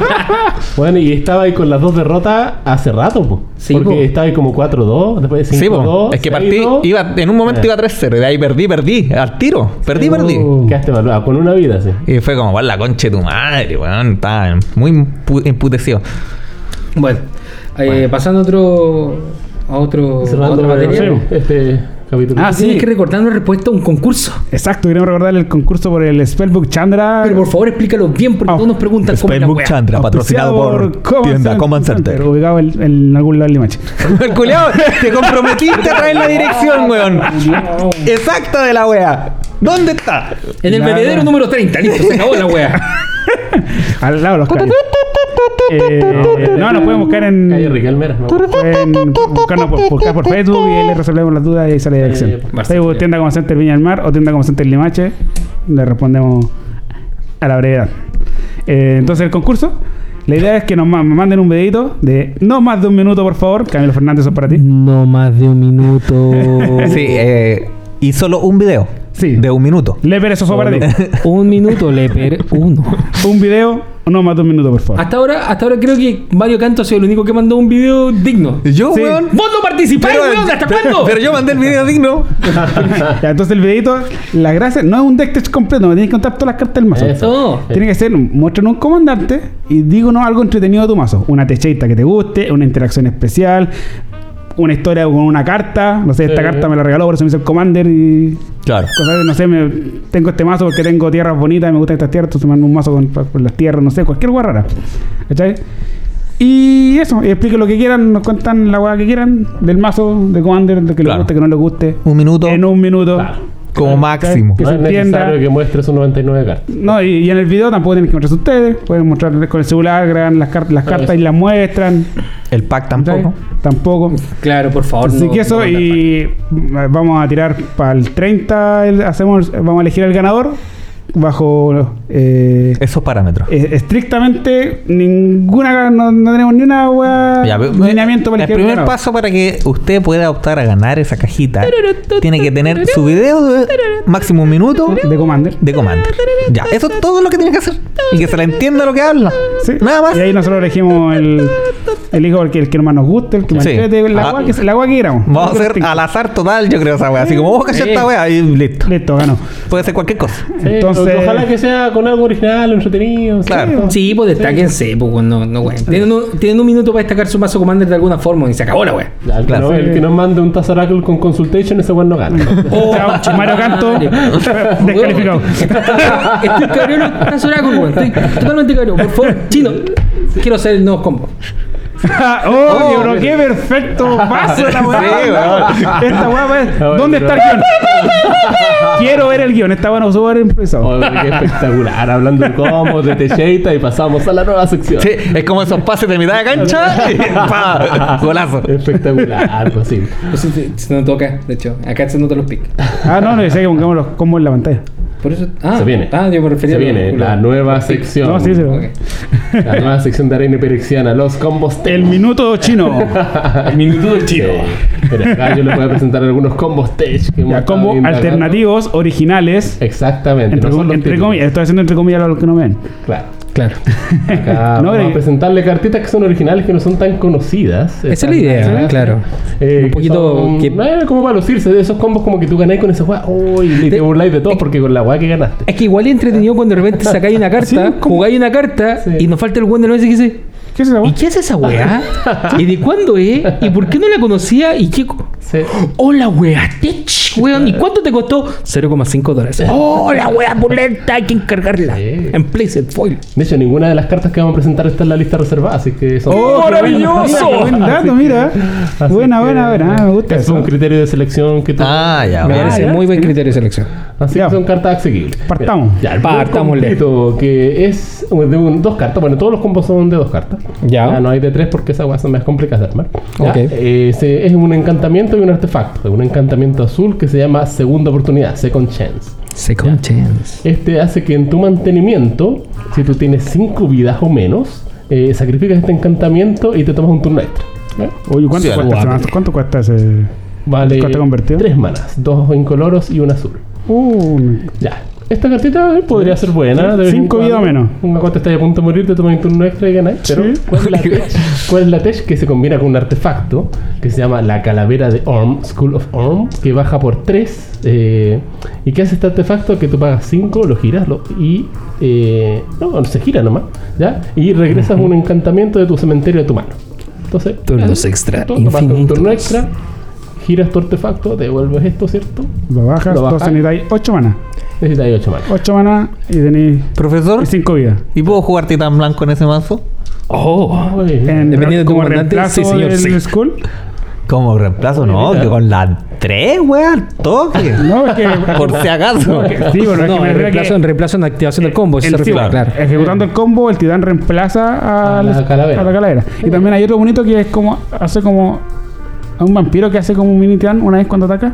Bueno, y estaba ahí con las dos derrotas hace rato, po. Sí, Porque po. estaba ahí como 4-2, después de 5-2. Sí, po. es que partí, 6-2. iba, en un momento Eh. iba 3-0 y de ahí perdí, perdí, al tiro. Perdí, perdí. Oh. Quedaste con una vida, sí. Y fue como, "Guau, la concha de tu madre, weón. Estaba muy imputecido. Bueno, eh, pasando a otro. A otro. A Cerrando otra materia. sí, este capítulo. Ah, Tienes sí. que recordar una respuesta a un concurso. Exacto, queremos recordar el concurso por el Spellbook Chandra. Pero por favor, explícalo bien porque Ah, todos nos preguntan cómo Spellbook. Chandra, patrocinado por tienda Command Center. Ubicado en, en algún lado del Limache. El culiao, te comprometiste a traer la dirección, weón. Exacta de la wea. ¿Dónde está? En el bebedero número 30, listo, se acabó la wea. Al lado de los caños. Eh, no, nos pueden buscar en. Calle por, buscar por Facebook y ahí les resolvemos las dudas y ahí sale la dirección. Eh, Marcelo. Facebook, tienda como Center Viña del Mar o tienda como Center Limache. Le respondemos a la brevedad. Eh, entonces, el concurso. La idea es que nos ma- manden un videito de no más de un minuto, por favor. Camilo Fernández, eso es para ti. No más de un minuto. Sí, eh, y solo un video. Sí. De un minuto. Leper, eso fue para ti. un minuto, Leper, uno. Un video, no más de un minuto, por favor. Hasta ahora, hasta ahora creo que Mario Canto ha sido el único que mandó un video digno. Yo, Sí. weón. ¡Vos no participáis, weón! ¿Hasta pero- cuándo? Pero yo mandé el video digno. Ya, entonces el videito, la gracia, no es un deck test completo, me tienes que contar todas las cartas del mazo. Eso. Tiene que ser, muestran un comandante y díganos algo entretenido de tu mazo. Una techeita que te guste, una interacción especial, una historia con una carta. No sé, esta carta me la regaló, por eso me hizo el commander y Claro. cosas no sé, me, tengo este mazo porque tengo tierras bonitas y me gustan estas tierras, entonces mando un mazo con, con las tierras, no sé, cualquier hueá rara. ¿Cachai? Y eso, y expliquen lo que quieran, nos cuentan la hueá que quieran del mazo, de commander, de que Claro. les guste, que no les guste. Un minuto En un minuto. Claro. Como máximo. Que no se es entienda. necesario que muestres un 99 cartas. No, y, y en el video tampoco tienen que mostrarse ustedes. Pueden mostrar con el celular, graban las, car- las cartas y las muestran. El pack tampoco. Tampoco. Claro, por favor. Así no- que eso, no y vamos a tirar para el 30, el- hacemos, vamos a elegir el ganador. Bajo eh, Esos parámetros. eh, estrictamente ninguna no, no tenemos ni una wea Ya, pero, lineamiento para el el primer paso para que usted pueda optar a ganar esa cajita tiene que tener su video de máximo un minuto de Commander. de Commander. Ya, eso es todo lo que tiene que hacer. Y que se le entienda lo que habla. Sí. Nada más. Y ahí nosotros elegimos el, el hijo el que, el que más nos guste, el que más Sí. entrete, la Ah. wea que, la wea que queramos. Vamos a hacer al azar total, yo creo, esa wea. Así como vos cachar esta wea y listo. Listo, ganó. Puede ser cualquier cosa. Sí, Entonces- ojalá que sea con algo original, entretenido. Claro. Sí, pues destáquense, pues no, no, weón. Tienen un, tienen un minuto para destacar su mazo Commander de alguna forma y se acabó la el, Claro. que no, el que nos mande un Tazo Oracle con Consultation, ese weón no gana. Chao, Chimario Canto, descalificado. Estoy cabrón, oráculo, weón. Estoy totalmente cabrón. Por favor, chino. Quiero hacer el nuevo combo. oh, pero qué perfecto paso la weá. Sí. Esta weá, ¿Dónde está el guion? Quiero ver el guion. Está bueno, súper empezado. Oh, qué espectacular, hablando de combos, de Techeita y pasamos a la nueva sección. Sí, es como esos pases de mitad de cancha y ¡pa! Golazo. Espectacular, pues sí. Pues se, se nos toca, de hecho. Acá se notan los pics. Ah, no, no, decía que pongamos los combos en la pantalla. Por eso. Ah, Se viene. Ah, yo me refería Se viene la nueva sección. No, sí, sí. La nueva sección de Arena Perexiana, los combos El minuto chino. El minuto del Sí. Pero acá yo les voy a presentar algunos combos tech que Ya, combos alternativos, originales. Exactamente. Entre, no comillas, estoy haciendo entre comillas a los que no ven. Claro. Claro. Acá No, vamos pero- a presentarle cartitas que son originales, que no son tan conocidas. Esa es la idea, claro. Eh, Un poquito son- que- eh, como para lucirse de esos combos como que tú ganáis con esa weá. Uy, y te De- burláis de todo porque con la weá que ganaste. Es que igual es entretenido cuando de repente sacáis una carta, Sí, jugáis una carta Sí. y nos falta el buen de la mesa que dice. ¿Qué es esa ¿Y qué es esa weá? ¿Y de cuándo es? ¿Y por qué no la conocía? ¿Y qué? co- Sí. ¡Oh, la weá! Tech, weón! ¿Y cuánto te costó? 0,5 dólares. ¡Oh, la weá pulenta! Hay que encargarla. Sí. En Playset Foil. De hecho, ninguna de las cartas que vamos a presentar está en la lista reservada, así que son. Oh, qué buen dato, mira. Así Buena, que buena, buena. Ah, me gusta Es eso. un criterio de selección que tú. Ah, ya, Me bueno. parece muy buen criterio de selección. Así Ya. que son cartas asequibles. Partamos. Mira, ya, el completo, que es de un- dos cartas. Bueno, todos los combos son de dos cartas. Ya. no hay de tres porque esas weas son más complicadas de armar. Ya, Ok. eh, se- es un encantamiento y un artefacto. Es un encantamiento azul que se llama Segunda Oportunidad, Second Chance. Second chance. Este hace que en tu mantenimiento, si tú tienes 5 vidas o menos, eh, sacrificas este encantamiento y te tomas un turno extra. ¿Ya? Oye, ¿cuánto, Sí, cuesta? ¿cuánto cuesta ese? Vale ¿Cuánto convertido? 3 manas, dos incoloros y un azul. Uh, Ya. Esta cartita eh, podría ser buena. de Cinco cuando. vidas o menos. Una cuando estás a punto de morir, te tomas un turno extra y ganáis. Pero, Sí. ¿cuál, es la tech? ¿cuál es la tech que se combina con un artefacto que se llama la calavera de Orm, School of Orm, que baja por 3? ¿Y qué hace este artefacto? Que tú pagas 5, lo giras lo- y. eh, no, se gira nomás. ¿ya? Y regresas un encantamiento de tu cementerio a tu mano. Entonces, Turnos eh, extra tú tomas un infinitos. turno extra, giras tu artefacto, devuelves esto, ¿cierto? lo bajas, Lo entonces bajas. necesitáis 8 manas. Necesitas 8 manos. 8 manas y tenéis Profesor, 5 vidas. ¿y puedo jugar titán blanco en ese mazo? Oh. En- Dependiendo de comandante, reemplazo sí, señor, del sí. school. Como reemplazo, no, que con la 3, weón, toque. No, es que. Por si acaso. Sí, pero es que No, me reemplazo, que en reemplazo en activación del combo, el- se sí, refiere, claro. Ejecutando el combo, el titán reemplaza a, A la calavera. a la calavera. Y también hay otro bonito que es como. Hace como. A un vampiro que hace como un mini titán una vez cuando ataca.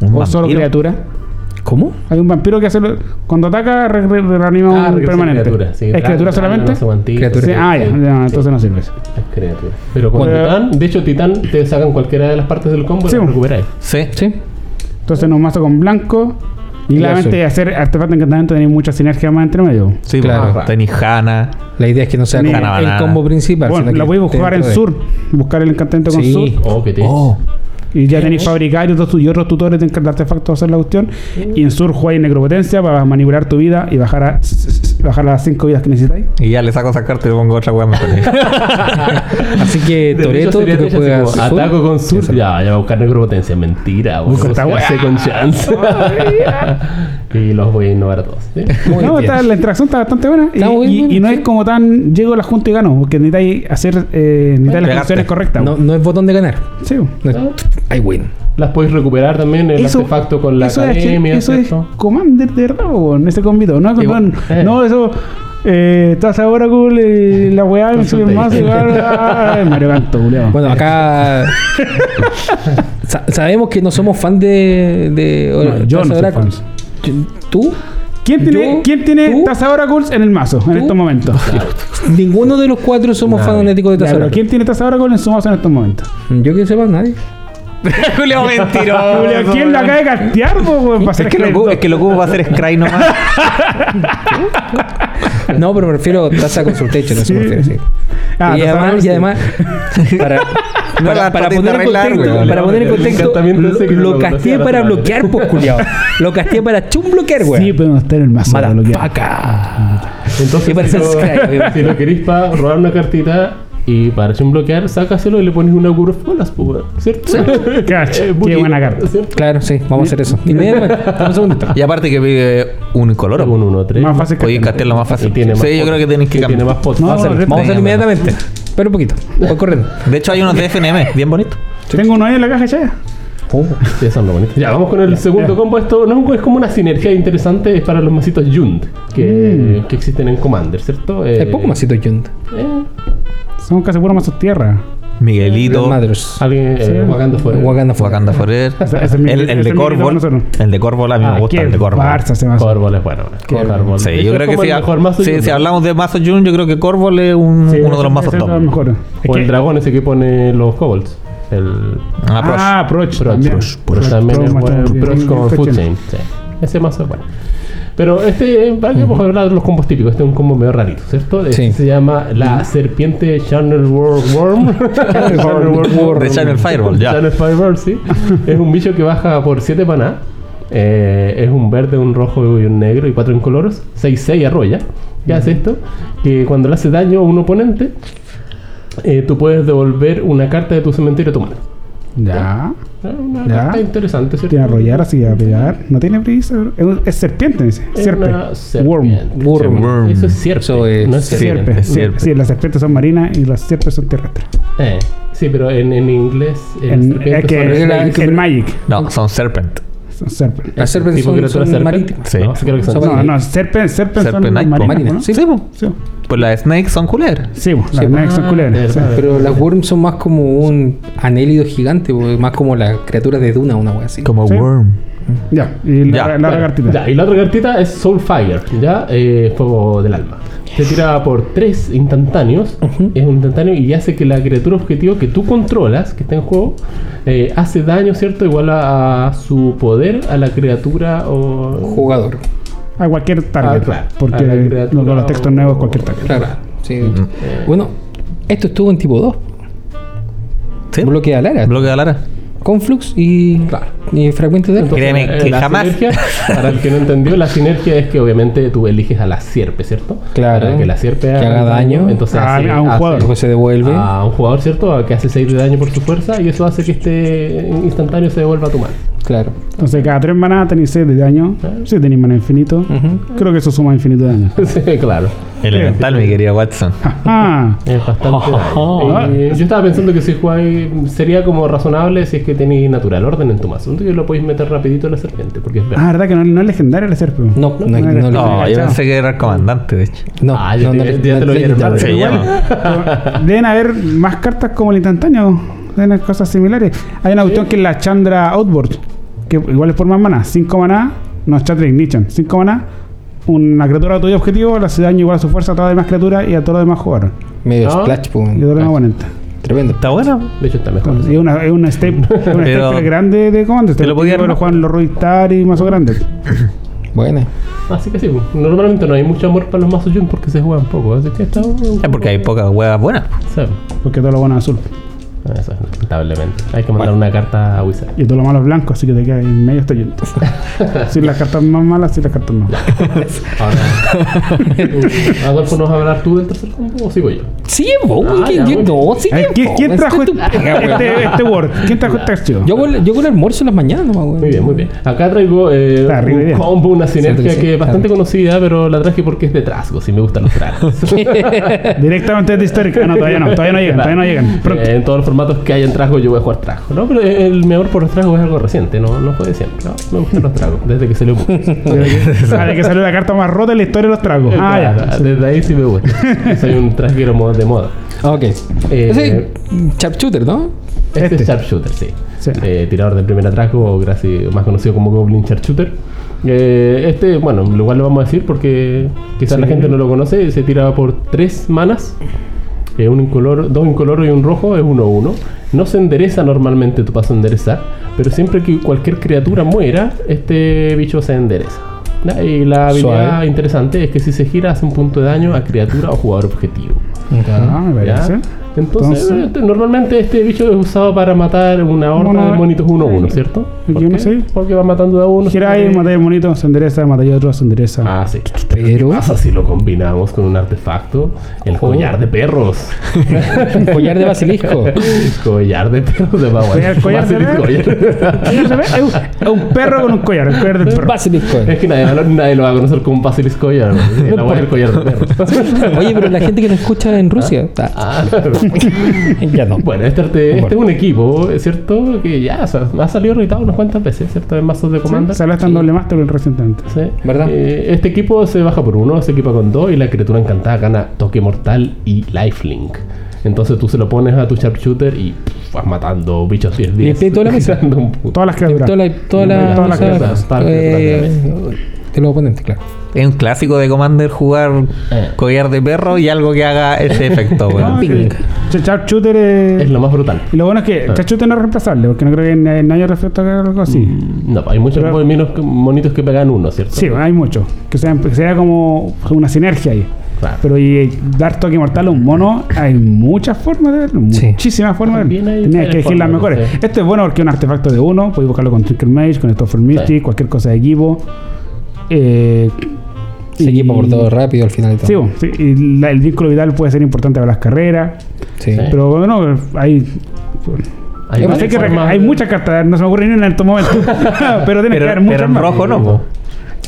Un o solo criatura. ¿Cómo? Hay un vampiro que hace. lo- Cuando ataca, re- re- reanima Ah, un permanente. criatura, sí, ¿Es criatura solamente? no. Criatura. Sí, ah, ya, ya, entonces no sirve eso. Es criatura. Pero con Bueno. Titán, de hecho, Titán te sacan cualquiera de las partes del combo y Sí, lo recuperáis. Sí. Sí. Entonces nos mazo con blanco. Y claramente hacer artefacto de encantamiento tenéis mucha sinergia más entre medio. Sí, Claro. claro. Tenis Hanna. La idea es que no sea Gana el banana. combo principal. Bueno, la podéis jugar en de- sur. Buscar el encantamiento con Sí. sur. Oh, que te. Oh. Y ya tenéis fabricar y otros, tutores de artefactos a hacer la cuestión. Y en sur jugáis necropotencia para manipular tu vida y bajar a, bajar las 5 vidas que necesitáis. Y ya le saco esa carta y le pongo otra weá mejor. Así que Toreto, que juegas. sur, Ataco con sur. Ya, ya va a buscar necropotencia. Mentira. Busca esta weá. con chance. y los voy a innovar a todos. no, está- la interacción está bastante buena. Y, Está muy y- bien, y no sí. es como tan llego a la junta y gano, porque necesitáis hacer eh, necesitáis las funciones correctas. No, no es botón de ganar. Sí. No es- I win. Las podéis recuperar también el artefacto con la eso es, academia. eso es ¿cierto? Commander de verdad, en ese convito. No, Igual. no, Eh. no, eso. Eh, estás ahora cool y la weá me sube más Mario Canto, culiao. Bueno, acá sa- sabemos que no somos fan de. de No, yo no soy Oráculo. fan. ¿Tú? ¿Quién tiene, Yo, ¿quién tiene tú, Taza Oracles en el mazo en estos momentos? Ninguno de los cuatro somos Nadie. fanáticos de Ya, Taza pero ¿quién tiene Taza Oracle en su mazo en estos momentos? Yo que sepa, nadie. Julio mentiroso. Julio, ¿Quién la acaba de castear, weón? Para Es que, lo, es que lo ocupo para hacer Scry nomás. No, pero prefiero Taza Consultation, eso Sí. me refiero, sí. Ah, y, además, y además, para, No para, para poner en arreglar, contexto, para poner en lo, lo no para no lo bloquear, pues, culiao. Lo casteé para chum bloquear, weón. Sí, podemos estar en el mazo. de bloquear. Entonces, para si lo, si lo querís para robar una cartita y para un bloquear, sácaselo y le pones una of Bolas, pues, ¿cierto? Eh, qué buena carta. ¿cierto? Claro, sí, vamos a hacer eso. Inmediatamente. Y aparte que pide un color. Un 1, 3. Más fácil que Oye, castearlo más fácil. tiene más Sí, yo creo que tenéis que Tiene cambiar. más pot. No, Vamos a hacer, no, vamos a hacer tenía inmediatamente. Pero un poquito. Voy corriendo. De hecho, hay unos de FNM bien bonitos. Tengo uno ahí en la caja ya. Sí, bonito. Ya, vamos con el segundo ya. combo. Esto no es como una sinergia interesante es para los masitos Yund que, que existen en Commander, ¿cierto? Eh, Hay poco masito Junt. eh, Son casi puros mazos tierra. Miguelito. Madres. alguien Sí. eh, Wakanda fue. Wakanda fue. Wakanda Forever. El, de Corvol. El de Corvol a mí me Ah, gusta. El de Corvol. mazo. Corvol es bueno. Corvol. Sí, De yo creo que si, mazo sí, si hablamos de mazos Jun, yo creo que Corvol es un- Sí, uno de los mazos top. O el dragón ese que pone los kobolds. El Ah, Prosh. Ah, Proch. Proch. también. Proch es Proch, bueno. Proch Proch Food Chain. Sí. Ese mazo es bueno. Pero este, vamos a hablar de los combos típicos. Este es un combo medio rarito, ¿cierto? Este Sí. se llama la serpiente Channel World Worm. Channel World Worm. De Channel Fireball, ya. Channel Fireball, sí. es un bicho que baja por 7 maná. Eh, es un verde, un rojo y un negro y 4 incoloros. 6-6 arrolla. ¿Qué hace esto? Que cuando le hace daño a un oponente, eh, tú puedes devolver una carta de tu cementerio a tu mano. Ya. Ah, Una Ya. carta interesante, ¿cierto? Tiene arrollar así a pegar. No tiene prisa. Es, es serpiente, dice. Es Sierpe. Worm. serpiente. Worm. Worm. Eso es cierpe. Eso es no es sierpe. serpiente. Sierpe. Sí, las serpientes son marinas y las sierpes son terrestres. Eh, sí, pero en, en inglés. En, serpientes es que son- en, en Magic. No, son Serpent. Las serpes tipo son, son marítimas. Sí. No, sí creo que son. No, no, serpes, serpes son ¿no? sí. Sí, Pues las Snakes son culeras. sí, las Sí, snakes son ah, culeras. sí. verdad. Pero las worms son más como un anélido gigante, más como las criaturas de Duna, una wea así. Como Sí. Worm. Ya, y la, Ya, la Bueno, lagartita. Ya, y la otra cartita es Soulfire, ¿ya? Eh, fuego del alma. Se tira por tres instantáneos. Es un instantáneo y hace que la criatura objetivo que tú controlas, que está en juego, eh, hace daño, ¿cierto? Igual a, a su poder a la criatura o. Jugador. A cualquier target. Ah, claro. Porque con los textos o- nuevos, cualquier target. Claro. Sí. Eh, Bueno, esto estuvo en tipo 2. ¿Sí? Bloque de Alara. Bloque de Alara. Conflux y, y fragmentos de Entonces, Créeme eh, que la jamás- sinergia, para el que no entendió, la sinergia es que obviamente tú eliges a la sierpe, ¿cierto? Claro. Para que la sierpe Que haga daño entonces a- hace- a un hace- jugador. Se devuelve. A un jugador, ¿cierto? Que hace 6 de daño por su fuerza y eso hace que este instantáneo se devuelva a tu mano. Claro. Entonces, cada tres manadas tenéis 6 de daño. Ah. Si tenéis mana infinito. Creo que eso suma infinito de daño. sí, claro. Elemental, mi querido Watson. Ah, Es bastante Oh. daño. Y yo estaba pensando que si jugáis sería como razonable si es que tenéis natural orden en tu mazo. Entonces lo podéis meter rapidito en la serpiente, porque es ah, verdad que no, no es legendario el serpe. No, no, no, no, no, No, yo pensé que era el comandante, de hecho. no, Ah, ya no, te- no, ya no, te lo. Deben haber más cartas como el instantáneo. Deben haber cosas similares. Hay una cuestión que es la Chandra Outboard. Que igual es por más maná. 5 maná. No, Chandra Ignition. 5 maná. Una criatura tuya objetivo le hace daño igual a su fuerza a todas las demás criaturas y a todos los demás jugadores. Medio Ah. splash, pues. Y a todos los demás oponentes. Tremendo. Está bueno. De hecho está mejor. Es una, es una Pero- staple grande de comandos. ¿Te lo podía Pero armar? juegan los Ruistar y mazos grandes. Buena. Así que sí, pues, normalmente no hay mucho amor para los mazos Jun porque se juegan poco. Así que está. Es porque hay pocas huevas buenas. Sí. Porque todo lo bueno es azul. Eso es lamentablemente. Hay que mandar una carta a Wizard. Y todo lo malo es blanco, así que te queda en medio está lleno. sin las cartas más malas, sin las cartas más malas. Ahora, Adolfo, ¿nos vas a hablar tú del tercer combo o sigo yo? Sí, vos, Ah, ya, yo bueno. no, sí. ¿quién, quién trajo este, weón. este, este Word? ¿Quién trajo este archivo? Yo hago, el- yo hago el almuerzo en las mañanas, nomás, weón. Muy bien, muy bien. Acá traigo eh, arriba un bien. combo, una sinergia sí, que es bastante claro. conocida, pero la traje porque es de trasgos y me gustan los trasgos. Directamente de Histórica. Ah, no, todavía no, todavía no llegan, todavía no llegan. Pronto. Eh, en todos los formatos que hay en trasgos yo voy a jugar trasgos, ¿no? Pero el, mi amor por los trasgos es algo reciente, no, no fue de siempre. ¿no? Me gustan los tragos, desde que se le Ah, de que salió la carta más rota en la historia de los tragos. Ah, ya. Desde ahí sí me gusta. Soy un trasguero de moda. ok. Eh, Ese sharpshooter, ¿no? Este, Este. es Sharpshooter, sí. Sí. Eh, tirador de primer atraco, más conocido como Goblin Sharpshooter. Eh, este, bueno, igual lo vamos a decir porque quizás Sí. la gente no lo conoce. Se tira por tres manas. Eh, un incoloro, dos incoloros y un rojo es 1-1. No se endereza normalmente tu paso a enderezar, pero siempre que cualquier criatura muera, este bicho se endereza. ¿ya? Y la habilidad Suave. interesante es que si se gira hace un punto de daño a criatura o jugador objetivo. Ah, me ¿ya? Entonces, Entonces- este, normalmente este bicho es usado para matar una horda Mono- de monitos 1-1, ¿cierto? Yo ¿Por no sé. Porque va matando de a uno. Gira ahí, matáis el monito, se endereza, matáis otro, se endereza. Ah, sí. Pero- ¿Qué pasa si lo combinamos con un artefacto? El Ojo. collar de perros. Un collar de basilisco. collar de perros de Power. Collar- collar de Basilisco, collar. Ve, Es un, perro con un collar, el collar del perro. basilisco. Es que nadie, nadie lo va a conocer como un basilisco collar. de perros. Oye, pero la gente que nos escucha en Rusia. Ah, claro. Ya no. Bueno, este, este es un equipo, ¿es cierto? Que ya o sea, ha salido reeditado unas cuantas veces, ¿cierto? En mazos de Commander. Sale hasta en doble máster recientemente. Sí. ¿Verdad? Eh, este equipo se baja por uno, se equipa con dos y la criatura encantada gana toque mortal y lifelink. Entonces tú se lo pones a tu sharpshooter y pff, vas matando bichos 10 10. Limpié toda la. Todas las criaturas. Todas las criaturas, eh, de los oponentes, claro. Es un clásico de Commander jugar Eh. collar de perro y algo que haga ese efecto, No, weón. Ping. es... Es lo más brutal. Y lo bueno es que Ah. Sharpshooter no es reemplazable, porque no creo que na- nadie respecto a algo así. No, hay muchos Pero- monitos que- monitos que pegan uno, ¿cierto? Sí, hay muchos. Que sea, que sea como una sinergia ahí. Claro. Pero y dar toque mortal a un mono, hay muchas formas de verlo. Sí. Muchísimas formas de verlo. Tenías que elegir las mejores. sí. Este es bueno porque es un artefacto de uno. Puedes buscarlo con Tricker Mage, con Stoffer Mystic, Sí. cualquier cosa de equipo. Eh, Se y- equipa por todo rápido al final. y todo. Sí, sí, y la- el vínculo vital puede ser importante para las carreras. Sí. Pero bueno, hay. Hay, varias sé que hay de- muchas cartas, no se me ocurre ni en estos momentos. pero tiene que haber muchas pero en más. rojo no, po.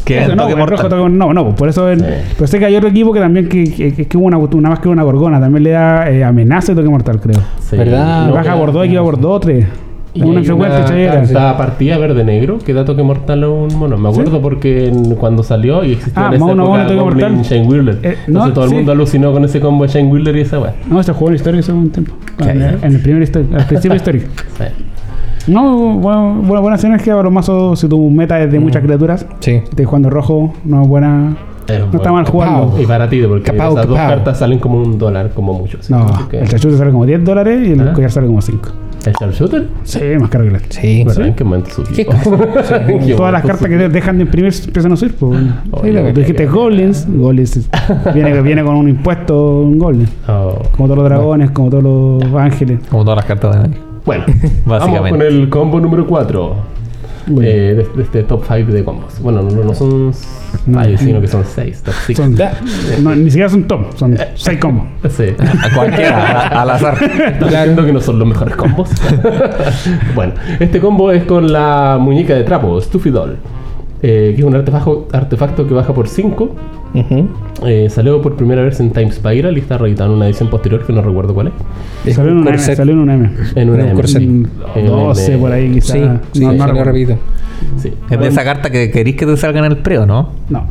Que Eso es no, toque rojo toque- no, no, por eso. el- Sí. pero sé que hay otro equipo que también que, que, que, que una, una más que una gorgona también le da eh, amenaza y toque mortal, creo. Sí. ¿Verdad? Y No, baja por dos, equipa por dos, tres. Y Es una hay frecuente una chayera. carta partida verde-negro que da toque mortal a un mono. Me acuerdo porque en- cuando salió y existía Ah, en esa mono, época mono, Goblin mortal. Shane Wheeler. Eh, Entonces no, todo el sí. mundo alucinó con ese combo de Shane Wheeler y esa weá. No, este juego en histórico hace un tiempo. ¿Qué En, el primer histórico, al principio histórico. Sí. No, bueno, buena, buena sinergia para los mazos. Si tu meta es de muchas criaturas, Sí. estás jugando rojo, no es buena. Es No está bueno. mal jugando. Y baratito porque Capao, esas dos capao. cartas salen como un dólar, como mucho. así. No, que- el chachucho sale como 10 dólares y el ¿Ah? collar sale como 5. ¿El sharpshooter? Sí, más caro que la. Sí. ¿Verdad? ¿En qué momento subió? ¿Qué Qué Todas las cartas que dejan de imprimir empiezan a subir. Pues. Oye, lo que- Tú dijiste Goblins, Goblins viene, viene con un impuesto un Goblin. Oh. Como todos los dragones, como todos los ángeles. Como todas las cartas de Magic. Bueno, vamos Básicamente. con el combo número 4 de, de este top 5 de combos. Bueno, no, no son No. 5, sino que son 6, top 6. Son, no, ni siquiera son top, son 6 combos. Sí. A cualquiera, a- al azar. Viendo que no son los mejores combos. bueno, este combo es con la muñeca de trapo, Stuffy Doll. Eh, que es un artefacto, artefacto que baja por 5. Ujú. Eh, salió por primera vez en Time Spiral y está reeditado en una edición posterior que no recuerdo cuál es. Salió en un un M, salió en un M. En una Un M, corset. sí. Mm, En 12 M. por ahí quizás. Sí, sí, no, no rapidito. Sí. Es de esa carta que querís que te salga en el preo, ¿no? No.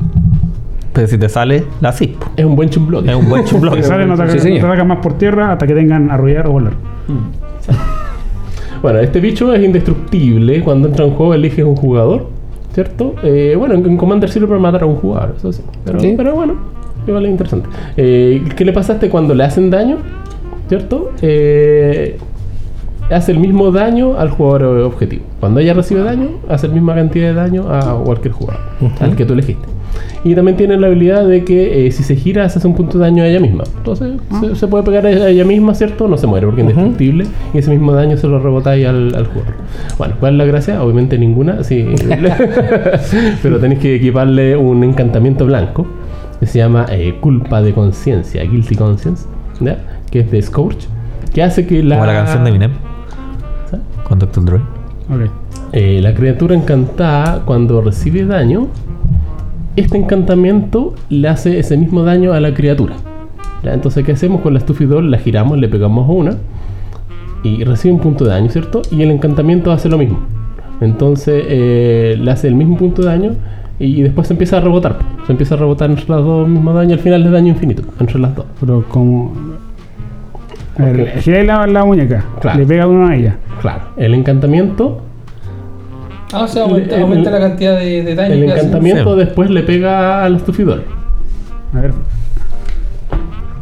Pero si te sale, la CIP. Es un buen chumbloque. Es un buen Te chumbloque. sale, no te, Sí, no señor. te atacan más por tierra hasta que tengan arrollar o volar. Bueno, este bicho es indestructible. Cuando entra en juego eliges un jugador, ¿cierto? Eh, bueno, en, Commander sirve para matar a un jugador, eso sí. Pero, Sí. pero bueno, igual es interesante. Eh, ¿Qué le pasa a este cuando le hacen daño? ¿Cierto? Eh, hace el mismo daño al jugador objetivo. Cuando ella recibe daño, hace la misma cantidad de daño a cualquier jugador, al que tú elegiste. Y también tiene la habilidad de que eh, si se gira, se hace un punto de daño a ella misma. Entonces se, se puede pegar a ella misma, ¿cierto? No se muere porque es indestructible. Y ese mismo daño se lo rebotáis al, al jugador. Bueno, ¿cuál es la gracia? Obviamente ninguna, sí. Pero tenéis que equiparle un encantamiento blanco que se llama eh, Culpa de Conciencia, Guilty Conscience, ¿ya? que es de Scourge, que hace que la. Como la canción de Eminem. Con Dr. Dre. Eh, la criatura encantada, cuando recibe daño, este encantamiento le hace ese mismo daño a la criatura. ¿Ya? Entonces, ¿qué hacemos con la Stuffy Doll? La giramos, le pegamos a una y recibe un punto de daño, ¿cierto? Y el encantamiento hace lo mismo. Entonces, eh, le hace el mismo punto de daño y después se empieza a rebotar. Se empieza a rebotar entre las dos el mismo daño. Al final es daño infinito entre las dos. Pero como. Ok. giráis la, la muñeca. Claro. Le pega uno a ella. Claro, el encantamiento Ah, o sea, aumenta, El- aumenta la cantidad de, de daño El que encantamiento Sí. después le pega al estufidor. A ver.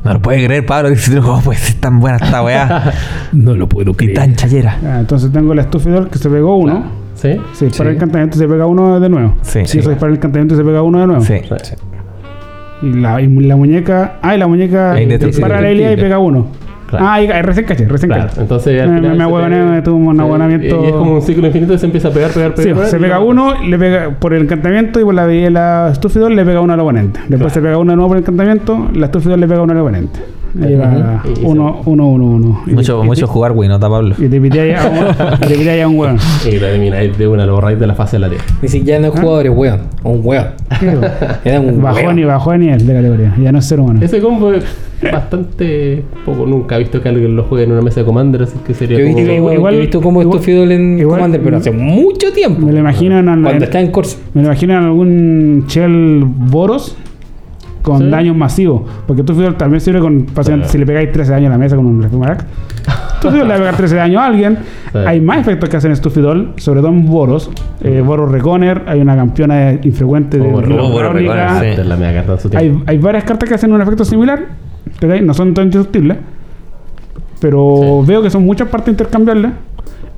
No lo puede creer, Pablo. Dice, ¿cómo puede ser tan buena esta weá? No lo puedo y tan chayera. Ah, entonces tengo el estufidor que se pegó uno. ¿Sí? Si dispara Sí. el encantamiento se pega uno de nuevo. Sí. Si eso dispara el encantamiento se pega uno de nuevo. Sí. Sí. Y la, y la muñeca. Ah, y la muñeca dispara la y pega uno. Claro. Ah, y, recién caché, recién Claro, caché. entonces al final me me tuvo un Sí, abonamiento- Y es como un ciclo infinito y se empieza a pegar, pegar, Sí, pegar. se pega uno, le pega por el encantamiento y por la la le pega uno al oponente. Después Claro. se pega uno de nuevo por el encantamiento, la estúfidor le pega uno al oponente. Y uno, uno, uno, Mucho, mucho te- jugar, güey, ¿nota, Pablo? Y te piteáis a un, y te piteáis a un hueón. Y lo elimináis de una, lo borráis de la fase de la tierra. Ni siquiera no es jugador, es weón. Un weón. Era un Bajón weón. y bajón y es de categoría. Ya no es ser humano. Ese combo es bastante poco. Nunca he visto que alguien lo juegue en una mesa de Commander, así que sería Yo he como. visto, Igual- yo he visto cómo igual- esto Fidel en igual- Commander, pero hace mucho tiempo. Me lo imagino en, Cuando en- está en Corsa. me lo imagino en algún Shell Boros con Sí. daños masivos. Porque tu Fidel también sirve con Sí. si le pegáis 13 daños a la mesa con un Refumarax. Tu Fidel le va a pegar 13 daños a alguien. Sí. Hay más efectos que hacen Stufidol, sobre todo en Boros. Eh, Boros Reconer, hay una campeona infrecuente de Oh, Boros-. Boros tiempo. Hay, hay varias cartas que hacen un efecto similar, no son tan indestructibles, pero veo que son muchas partes intercambiables.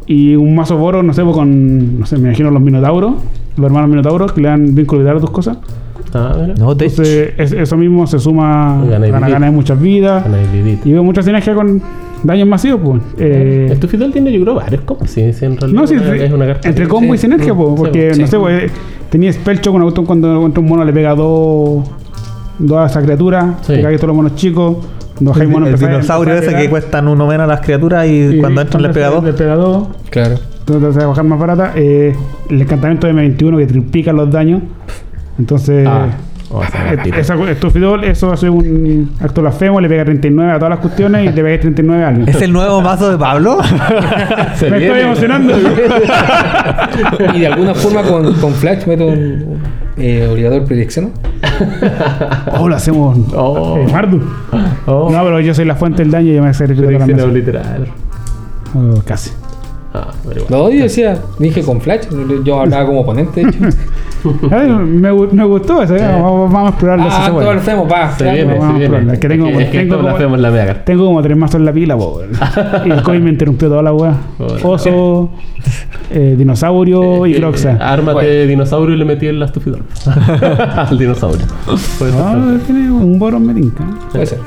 Y un mazo boro, no sé, pues con, no sé, me imagino los minotauros, los hermanos minotauros que le dan vínculo a tus cosas. Ah, mira. No, de hecho. Entonces, es- eso mismo se suma, Gana y de muchas vidas. Y. Y veo mucha sinergia con daños masivos, pues. Eh, Estufidol tiene, yo creo, varios combos. Sí, sí, en realidad no, sí, una- sí, es una carta. entre combo y sí. sinergia, pues, porque, sí. no sé, pues, eh, tenía Spellchock con auto cuando contra un mono le pega dos, dos a esa criatura, Sí. te cae todos los monos chicos, dos El, hay monos el dinosaurio ese que cuestan uno menos a las criaturas y, y cuando entran les pega dos. Le pega dos, Claro. entonces te vas a bajar más barata. Eh, el encantamiento de M21 que triplica los daños. Entonces, Ah, oh, esa eh, Estufidol, eso hace un acto blasfemo, le pega 39 a todas las cuestiones y le pega 39 a alguien. ¿Es el nuevo mazo de Pablo? Me viene. estoy emocionando. Y de alguna forma con, con Flash meto un eh, obligador predicción. oh, lo hacemos. Oh. eh, Mardu. Oh, No, pero yo soy la fuente del daño y yo me sacrifico predicción mesas. literal. Oh, casi. Ah, pero igual. No, yo decía, dije con Flash, yo hablaba como oponente, de hecho. Ay, me, gu- me gustó eso, ya, vamos, vamos a explorarlo. si ah, puede. todo el femo, va. Se viene, vamos. Es que tengo- es que, que como- hacemos la. Tengo como tres mazos en la pila, po. Y el COVID me interrumpió toda la weá. Oso, eh, dinosaurio y Eh, croxa. Ármate Bueno. de dinosaurio y le metí el estufidor. Al dinosaurio. No, bastante. tiene un boron metinca. Puede ser.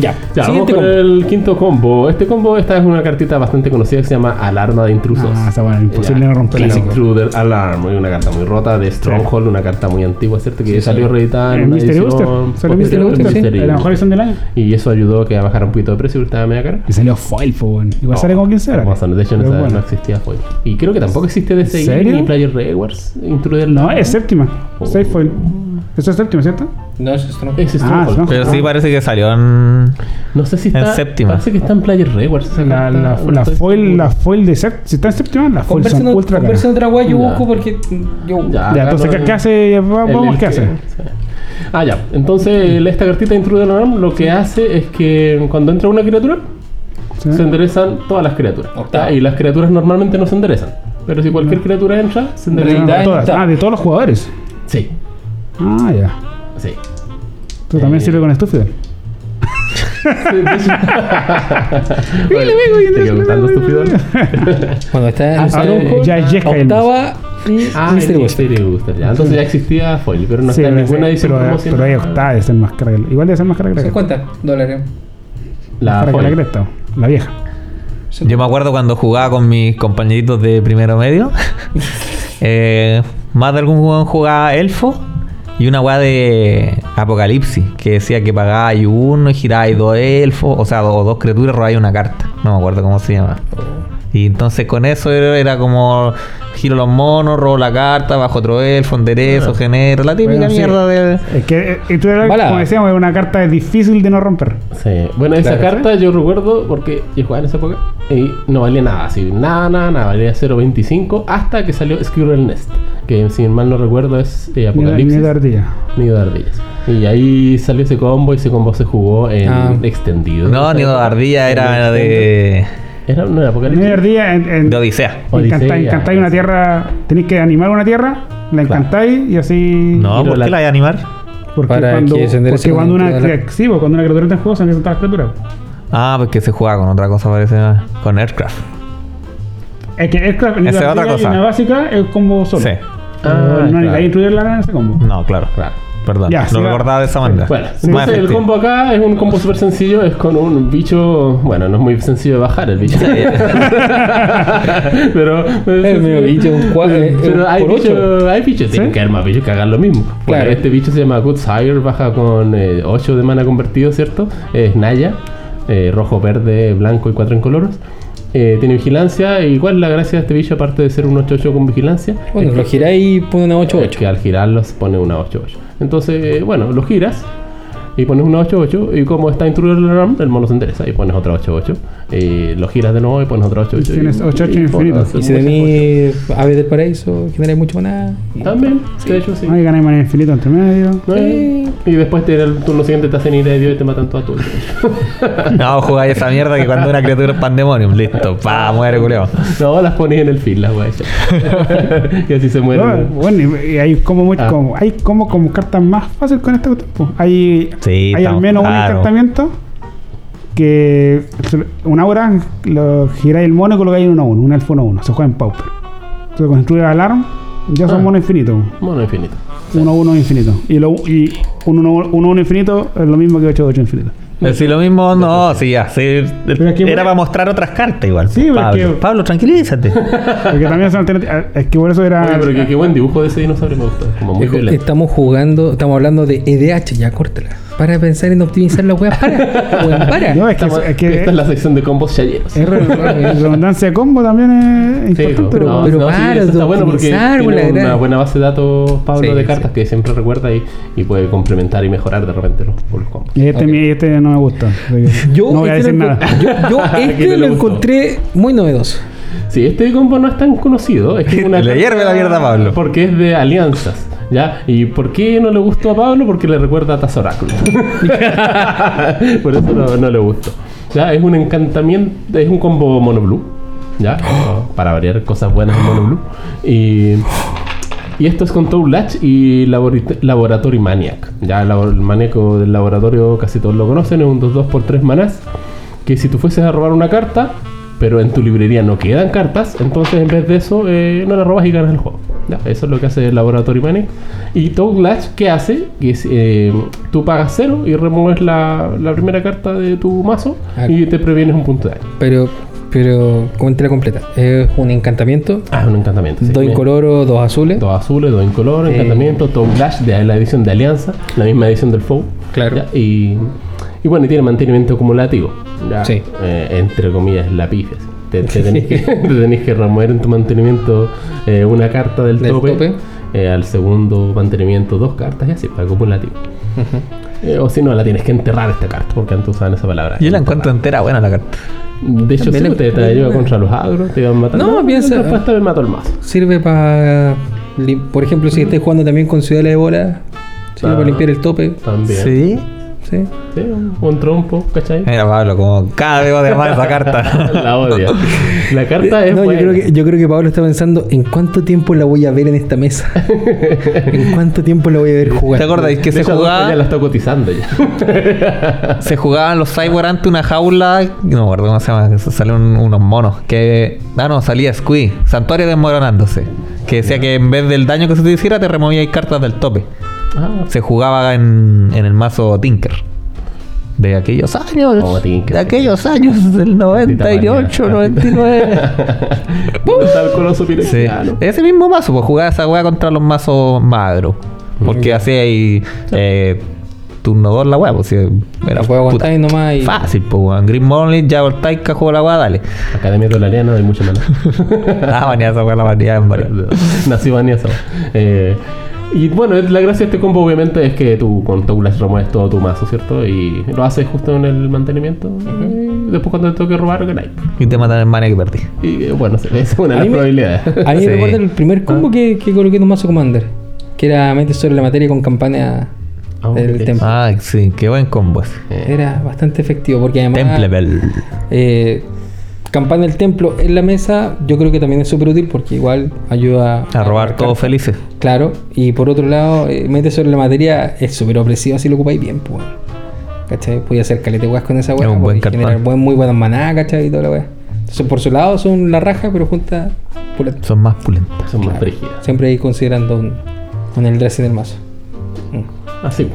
Ya, Ya, vamos con combo. el quinto combo. Este combo, esta es una cartita bastante conocida que se llama Alarma de Intrusos. Ah, esa weá, imposible Ya. no romperla. Intruder Alarm, muy una carta muy rota de Stronghold, una carta muy antigua, ¿cierto? Que salió reeditada en una Mystery Booster. Salió Mystery Booster, sí. Mystery La mejor edición del año. Y eso ayudó a que bajara un poquito de precio, porque estaba media cara. Y salió foil, weón. Igual sale como 15 horas. A de hecho, bueno. no existía foil. Y creo que tampoco existe DCI ni Player Rewards. Intruder No, Alarm. es séptima. Oh. Safe foil. Eso es séptima, ¿cierto? No, es Stronghold. Es Ah, Stronghold. Pero sí parece que salió en... No sé si En está. séptima. Parece que está en Player Rewards. La, la, la estoy foil, la foil de séptima. Si está en séptima, las foil son en, ultra caras. en otra weá, yo busco porque yo. Ya. Entonces, ¿qué, qué hace? Vamos, el ¿qué hace? Ah, ya. Entonces, esta cartita Intruder Alarm lo que hace es que cuando entra una criatura, ¿Sí? se enderezan todas las criaturas. Y las criaturas normalmente no se enderezan. Pero si cualquier criatura entra, se enderezan. Todas. Ah, de todos los jugadores. Sí, Ah, ya. sí. Esto también Eh, sirve con estúpido. Oye, ¿Te quedó gustando estúpido? Cuando está en Ah, octava y Ah. Entonces ya existía foil, pero no Sí, está ninguna edición pero, pero hay octava de ser más cara. Igual debe ser más cara que la cresta. 50 dólares. La vieja. Yo me acuerdo cuando jugaba con mis compañeritos de primero medio. eh, más de algún jugador jugaba Elfo. Y una weá de Apocalipsis. Que decía que pagabas uno y girabas dos elfos. O sea, o dos criaturas robabas una carta. No me acuerdo cómo se llama. Y entonces con eso era como giro los monos, robo la carta, bajo otro elfo, enderezo, genero, la típica Bueno, sí. mierda de. Es que, eh, era, Balada. como decíamos, es una carta difícil de no romper. Sí. Bueno, esa Claro. carta yo recuerdo porque yo jugaba en esa época y no valía nada, así, nada, nada, nada, valía 0.25 hasta que salió Squirrel Nest, que si mal no recuerdo es eh, Ni Apocalipsis. ni de ardilla. Nido de ardillas. Y ahí salió ese combo y ese combo se jugó en Ah. extendido. No, En ni esa de ardilla era de. Era, era En el Apocalipsis. primer día, en, en, De Odisea. Encantáis, encantáis una tierra, tenéis que animar una tierra, la Claro. encantáis y así. No, ¿por la- qué la hay a animar? Porque Para cuando, que porque cuando una, la- sí, pues, cuando una criatura entra en juego se empiezan todas las criaturas. Ah, porque se juega con otra cosa, parece. Con Aircraft. Es que Aircraft en Esa es la otra cosa. en la básica es combo solo. Sí. Ah, no claro. necesitáis incluirla en ese combo. No, claro. Claro. Perdón. Ya, lo recordaba de esa manera. Bueno, entonces el combo acá es un combo súper sencillo, es con un bicho, bueno, no es muy sencillo de bajar el bicho. pero Es medio bicho, un eh, pero un hay por ocho. bichos, hay bichos, tienen que haber más bichos que hagan lo mismo. Bueno, Claro. este bicho se llama Good Sire, baja con 8 de mana convertido, ¿cierto? Es Naya, eh, rojo, verde, blanco y 4 incoloros. Eh, tiene vigilancia, ¿cuál es la gracia de este bicho aparte de ser un 8-8 con vigilancia? Bueno, Es lo giráis y pone una es 8-8. que al girarlos pone una 8-8. Entonces, eh, bueno, lo giras y pones una 8-8 y como está Intruder Alarm, el mono se endereza y pones otra 8-8. Y lo giras de nuevo y pones otra 8-8. Tienes y- 8-8 y- infinito. haces Y si muchas tenéis aves del paraíso, generáis mucho maná. También, de hecho, sí. Ahí ganáis manera infinito entre medio. ¿No? Y después te, el turno siguiente te hacen ir de Dios y te matan todas tus. No, jugáis esa mierda que cuando una criatura es pandemonium, listo, pa, muere culiao. no, las pones en el fin, las weas. y así se No, mueren. bueno, y, hay como, muy- Ah. como hay como, como cartas más fáciles con este tiempo. Hay, Sí, hay al menos un claro. encantamiento que una hora lo giráis el mono y colocáis en 1 1, un elfo 1 1. Se juega en Pauper. Entonces con Intruder Alarm ya son Ah. monos infinitos. Mono infinito. 1 1 infinito. Y, lo, y un 1 1 infinito es lo mismo que 8 8 infinito. Si lo mismo, no, sí, ya. sí, que- era para mostrar otras cartas igual. Sí, Pablo, porque- Pablo, tranquilízate. Porque también son alternativas. Es que por eso era. Oye, pero qué, qué buen dibujo de ese dinosaurio me gusta. Como muy. Estamos jugando, estamos hablando de EDH, ya córtala. Para pensar en optimizar la weá, para. Para. No, es que, Estamos- es que esta es la sección de combos chayeros. es re- redundancia de combo también es Sí, importante. pero- sí, para está bueno porque tiene una gran- buena base de datos, Pablo, Sí, de sí. cartas que siempre recuerda y, y puede complementar y mejorar de repente los, los combos. Y este, Ok. mi- este no me gusta. Yo no voy a este decir lo nada. Yo, yo ¿A este lo encontré muy novedoso. Sí, este combo no es tan conocido. Es que es una Le hierve la mierda a Pablo. Porque es de alianzas. ¿Ya? ¿Y por qué no le gustó a Pablo? Porque le recuerda a Tazoráculo. por eso no, no le gustó. ¿Ya? Es un encantamiento, es un combo mono blue. ¿Ya? Para variar cosas buenas en mono blue. Y, y esto es con Toad Latch y Laboratory Maniac. Ya el el maníaco del laboratorio casi todos lo conocen, es un 2-2 por 3 manás. Que si tú fueses a robar una carta, pero en tu librería no quedan cartas, entonces en vez de eso eh, no la robas y ganas el juego. Ya, eso es lo que hace el Laboratory Maniac. Y Toad Latch, ¿qué hace? Que es, eh, tú pagas cero y remueves la, la primera carta de tu mazo Ah. y te previenes un punto de daño. Pero, pero, coméntela completa. Es un encantamiento, Ah, es un encantamiento. sí. dos Bien. incoloro, dos azules. Dos azules, dos incolores, Eh. encantamiento, Toad Lash de la edición de Alianza, la misma edición del FOU. Claro. Ya, Y, y bueno, y tiene mantenimiento acumulativo. Ya, Sí. eh, entre comillas, la pifia. sí. Te, te tenés que, te tenés que remover en tu mantenimiento eh, una carta del, Del tope. tope. eh, al segundo mantenimiento dos cartas y así, para acumulativo. Eh, o si no, la tienes que enterrar esta carta, porque antes usaban esa palabra. Yo la enterrar. encuentro entera buena la carta. De hecho, sí, También te, te ayuda contra los agros, te iban matando. No, piensa- Después te mató el mazo. Sirve para. Por ejemplo, si estés jugando también con Ciudad de Bola, sirve Ah. para limpiar el tope. También. Sí. Sí. Sí, un, un trompo, ¿cachai? Mira, Pablo, como cada vez odia más esa carta. la odia. La carta es No, yo buena. creo, que, yo creo que Pablo está pensando en cuánto tiempo la voy a ver en esta mesa. en cuánto tiempo la voy a ver jugar. ¿Te acordáis que De se jugaba? Ya la está cotizando ya. Se jugaban los cyborg ante una jaula. No me acuerdo cómo se llama. Salieron unos monos. Que. Ah, no, salía Squee. Santuario desmoronándose. Que decía que en vez del daño que se te hiciera, te removíais cartas del tope. Ah, Se jugaba en, en el mazo Tinker. De aquellos años. Oh, de aquellos años del 98, 99. ¿Dónde está el coloso Sí. pirexiano? Ese mismo mazo, pues jugaba esa weá contra los mazos magros. Porque hacía ahí eh, turno 2 la weá, pues si era nomás. Y... fácil, pues weón. Green Monley, Jabber Taika, juego la weá, dale. Academia Dolariana hay mucha mano. ah, manía esa weá la manía en varios. Nació Vanessa. Eh, y bueno, la gracia de este combo obviamente es que tú con Toulash remueves todo tu mazo, ¿cierto? Y lo haces justo en el mantenimiento. y después cuando te toque robar, ganáis. Y te matan el manía que perdí. Y eh, bueno, esa es una de A las probabilidades. A mí Sí. me recuerda el primer combo que, que coloqué en un mazo Commander. Que era mente sobre la materia con campaña Ah, del templo. Ah, sí, qué buen combo. Eh, Era bastante efectivo porque además. Temple Bell. eh, campana del templo en la mesa, yo creo que también es súper útil porque igual ayuda A robar todos felices. Claro, y por otro lado, eh, mete sobre la materia, es súper opresiva si lo ocupáis bien, pues. ¿Cachai? Podía hacer calete weas con esa Es wea. un buen generar buen, muy buenas maná, ¿cachai? Y toda la wea. Entonces, por su lado son la raja, pero juntas pulenta. Son más pulentas. Son más frígidas. Siempre ahí considerando un, un el dress en el mazo. Mm. Así.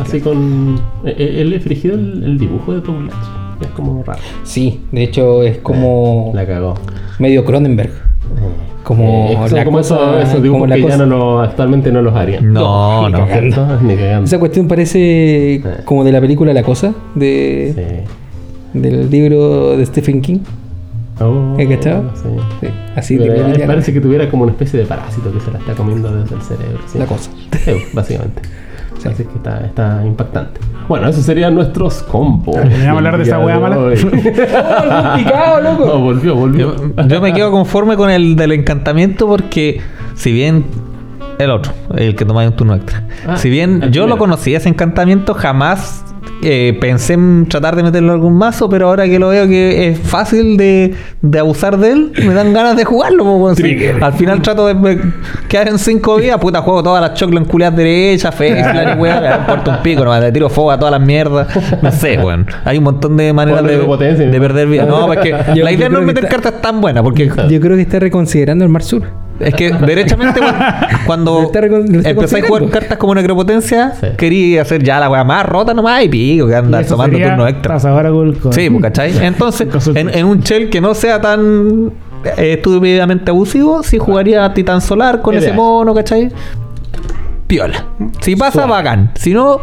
Así con. eh, eh, Él es frigido el, el dibujo de Latch. Es como raro. Sí, de hecho es como La cagó. medio Cronenberg. Como Eh, la como cosa- esos, esos como la que cosa- ya no lo, actualmente no los harían. No, ni no. cagando. ¿Cierto? Ni cagando. Esa cuestión parece como de la película La Cosa, de, Sí. del libro de Stephen King. Oh, ¿Has cachado? Sí. Sí, así Pero, eh, parece que tuviera como una especie de parásito que se la está comiendo desde el cerebro. ¿sí? La cosa. Sí, básicamente. Así que está, está impactante. Bueno, esos serían nuestros combos. ¿Vamos a hablar de esa día mala? ¡Oh, picado, loco! No, volvió, volvió. Yo, yo me quedo conforme con el del encantamiento porque si bien el otro, el que tomáis un turno extra. Ah, si bien yo lo primero. conocía ese encantamiento, jamás eh, pensé en tratar de meterlo en algún mazo, pero ahora que lo veo que es fácil de, de abusar de él, me dan ganas de jugarlo. al final trato de me- quedar en 5 días, puta, juego todas las choclas en culiadas derechas, Fexlan y weón, me importa un pico, nomás, le tiro fuego a todas las mierdas. No sé, weón. Hay un montón de maneras de, potencia, de ¿no? perder vida. No, porque la idea no es meter está- cartas tan buenas, porque Yo creo que está reconsiderando el Mar Sur. Es que derechamente cuando- empezáis a jugar cartas como necropotencia, Sí. quería hacer ya la weá más rota nomás y pico, que andar tomando turno extra. Sí, pues, ¿cachai? Entonces, en, en un shell que no sea tan eh, estúpidamente abusivo, sí jugaría Titán Solar con ese mono, ¿cachai? Piola. Si pasa, bacán. Si no,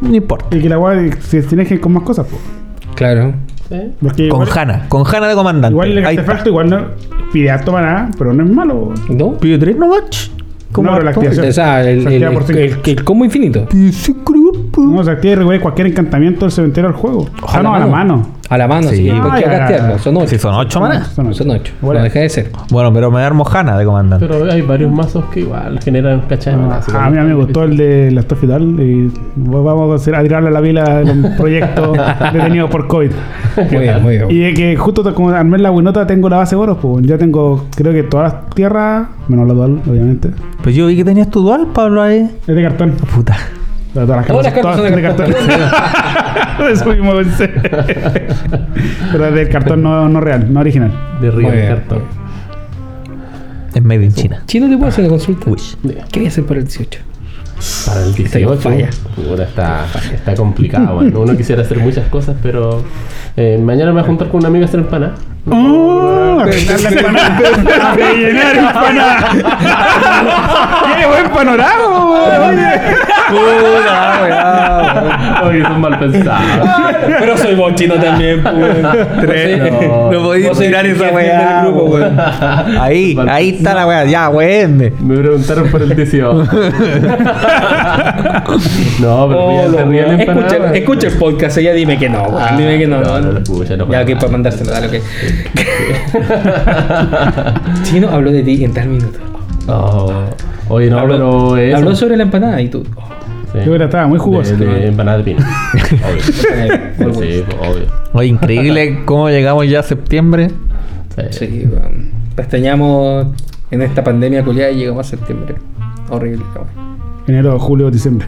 no importa. Y que la weá se sinergien con más cosas, pues. Claro. Porque Con igual, Hanna, con Hanna de comandante. igual el artefacto igual no pide harto maná, pero no es malo. ¿No? Pide tres. No, pero la activación. O sea, el, Se el, activa por cinco. el- el combo infinito. No, se activa y cualquier encantamiento del cementerio al juego. O sea, no, a la mano. A la mano, Sí. Ah, Porque ya. castearlo. Son ocho. Si son ocho manas. Son ocho. Son ocho. Bueno. No deja de ser. Bueno, pero me armo Hanna de comandante. Pero hay varios mazos que igual generan cachai. Ah, a mí me gustó el de la Stuff y tal. Y vamos a, tirarle a la pila de un proyecto detenido por COVID. Muy bien, muy bien. Y de que justo como armé la winota tengo la base de oro, pues ya tengo, creo que todas las tierras, menos la dual, obviamente. Pues yo vi que tenías tu dual, Pablo, ahí. Es de cartón. Puta. Pero todas las Todas las cartas son de cartón. Eso mismo pensé. Pero es del cartón no, no real, no original. De de bien. cartón. Es made in China. Chino, ¿te puedo hacer una consulta? Wish. ¿Qué voy a hacer para el 18? Para el Está en 18 falla. puta, está, está complicado. bueno. Uno quisiera hacer muchas cosas, pero eh, mañana me voy a juntar con un amigo a hacer empanadas. ¡Oh! A rellenar la empanada. Empanada. ¡Qué buen panorama! Oye. Oye, son mal pensados. Pero soy bochino también, pues. No, podéis tirar esa weá. weón. Ahí, ahí está la weá. Ya, weón. Me preguntaron por el 18. no, pero mira, ríe la empanada. escucha, escucha el podcast, ella dime que no, weón. Dime que no. no, no, no no ya, que para mandárselo, dale, ok. Chino habló de ti en tal minuto. Oh. Oye, no, habló, pero eso. habló sobre la empanada y tú. oh, Sí. Yo creo que estaba muy jugoso. De, de empanada de pino. obvio. Sí, obvio. Oye, increíble cómo llegamos ya a septiembre. Sí. Sí. Pestañamos en esta pandemia culiada y llegamos a septiembre. Horrible, weón. Enero, julio, diciembre.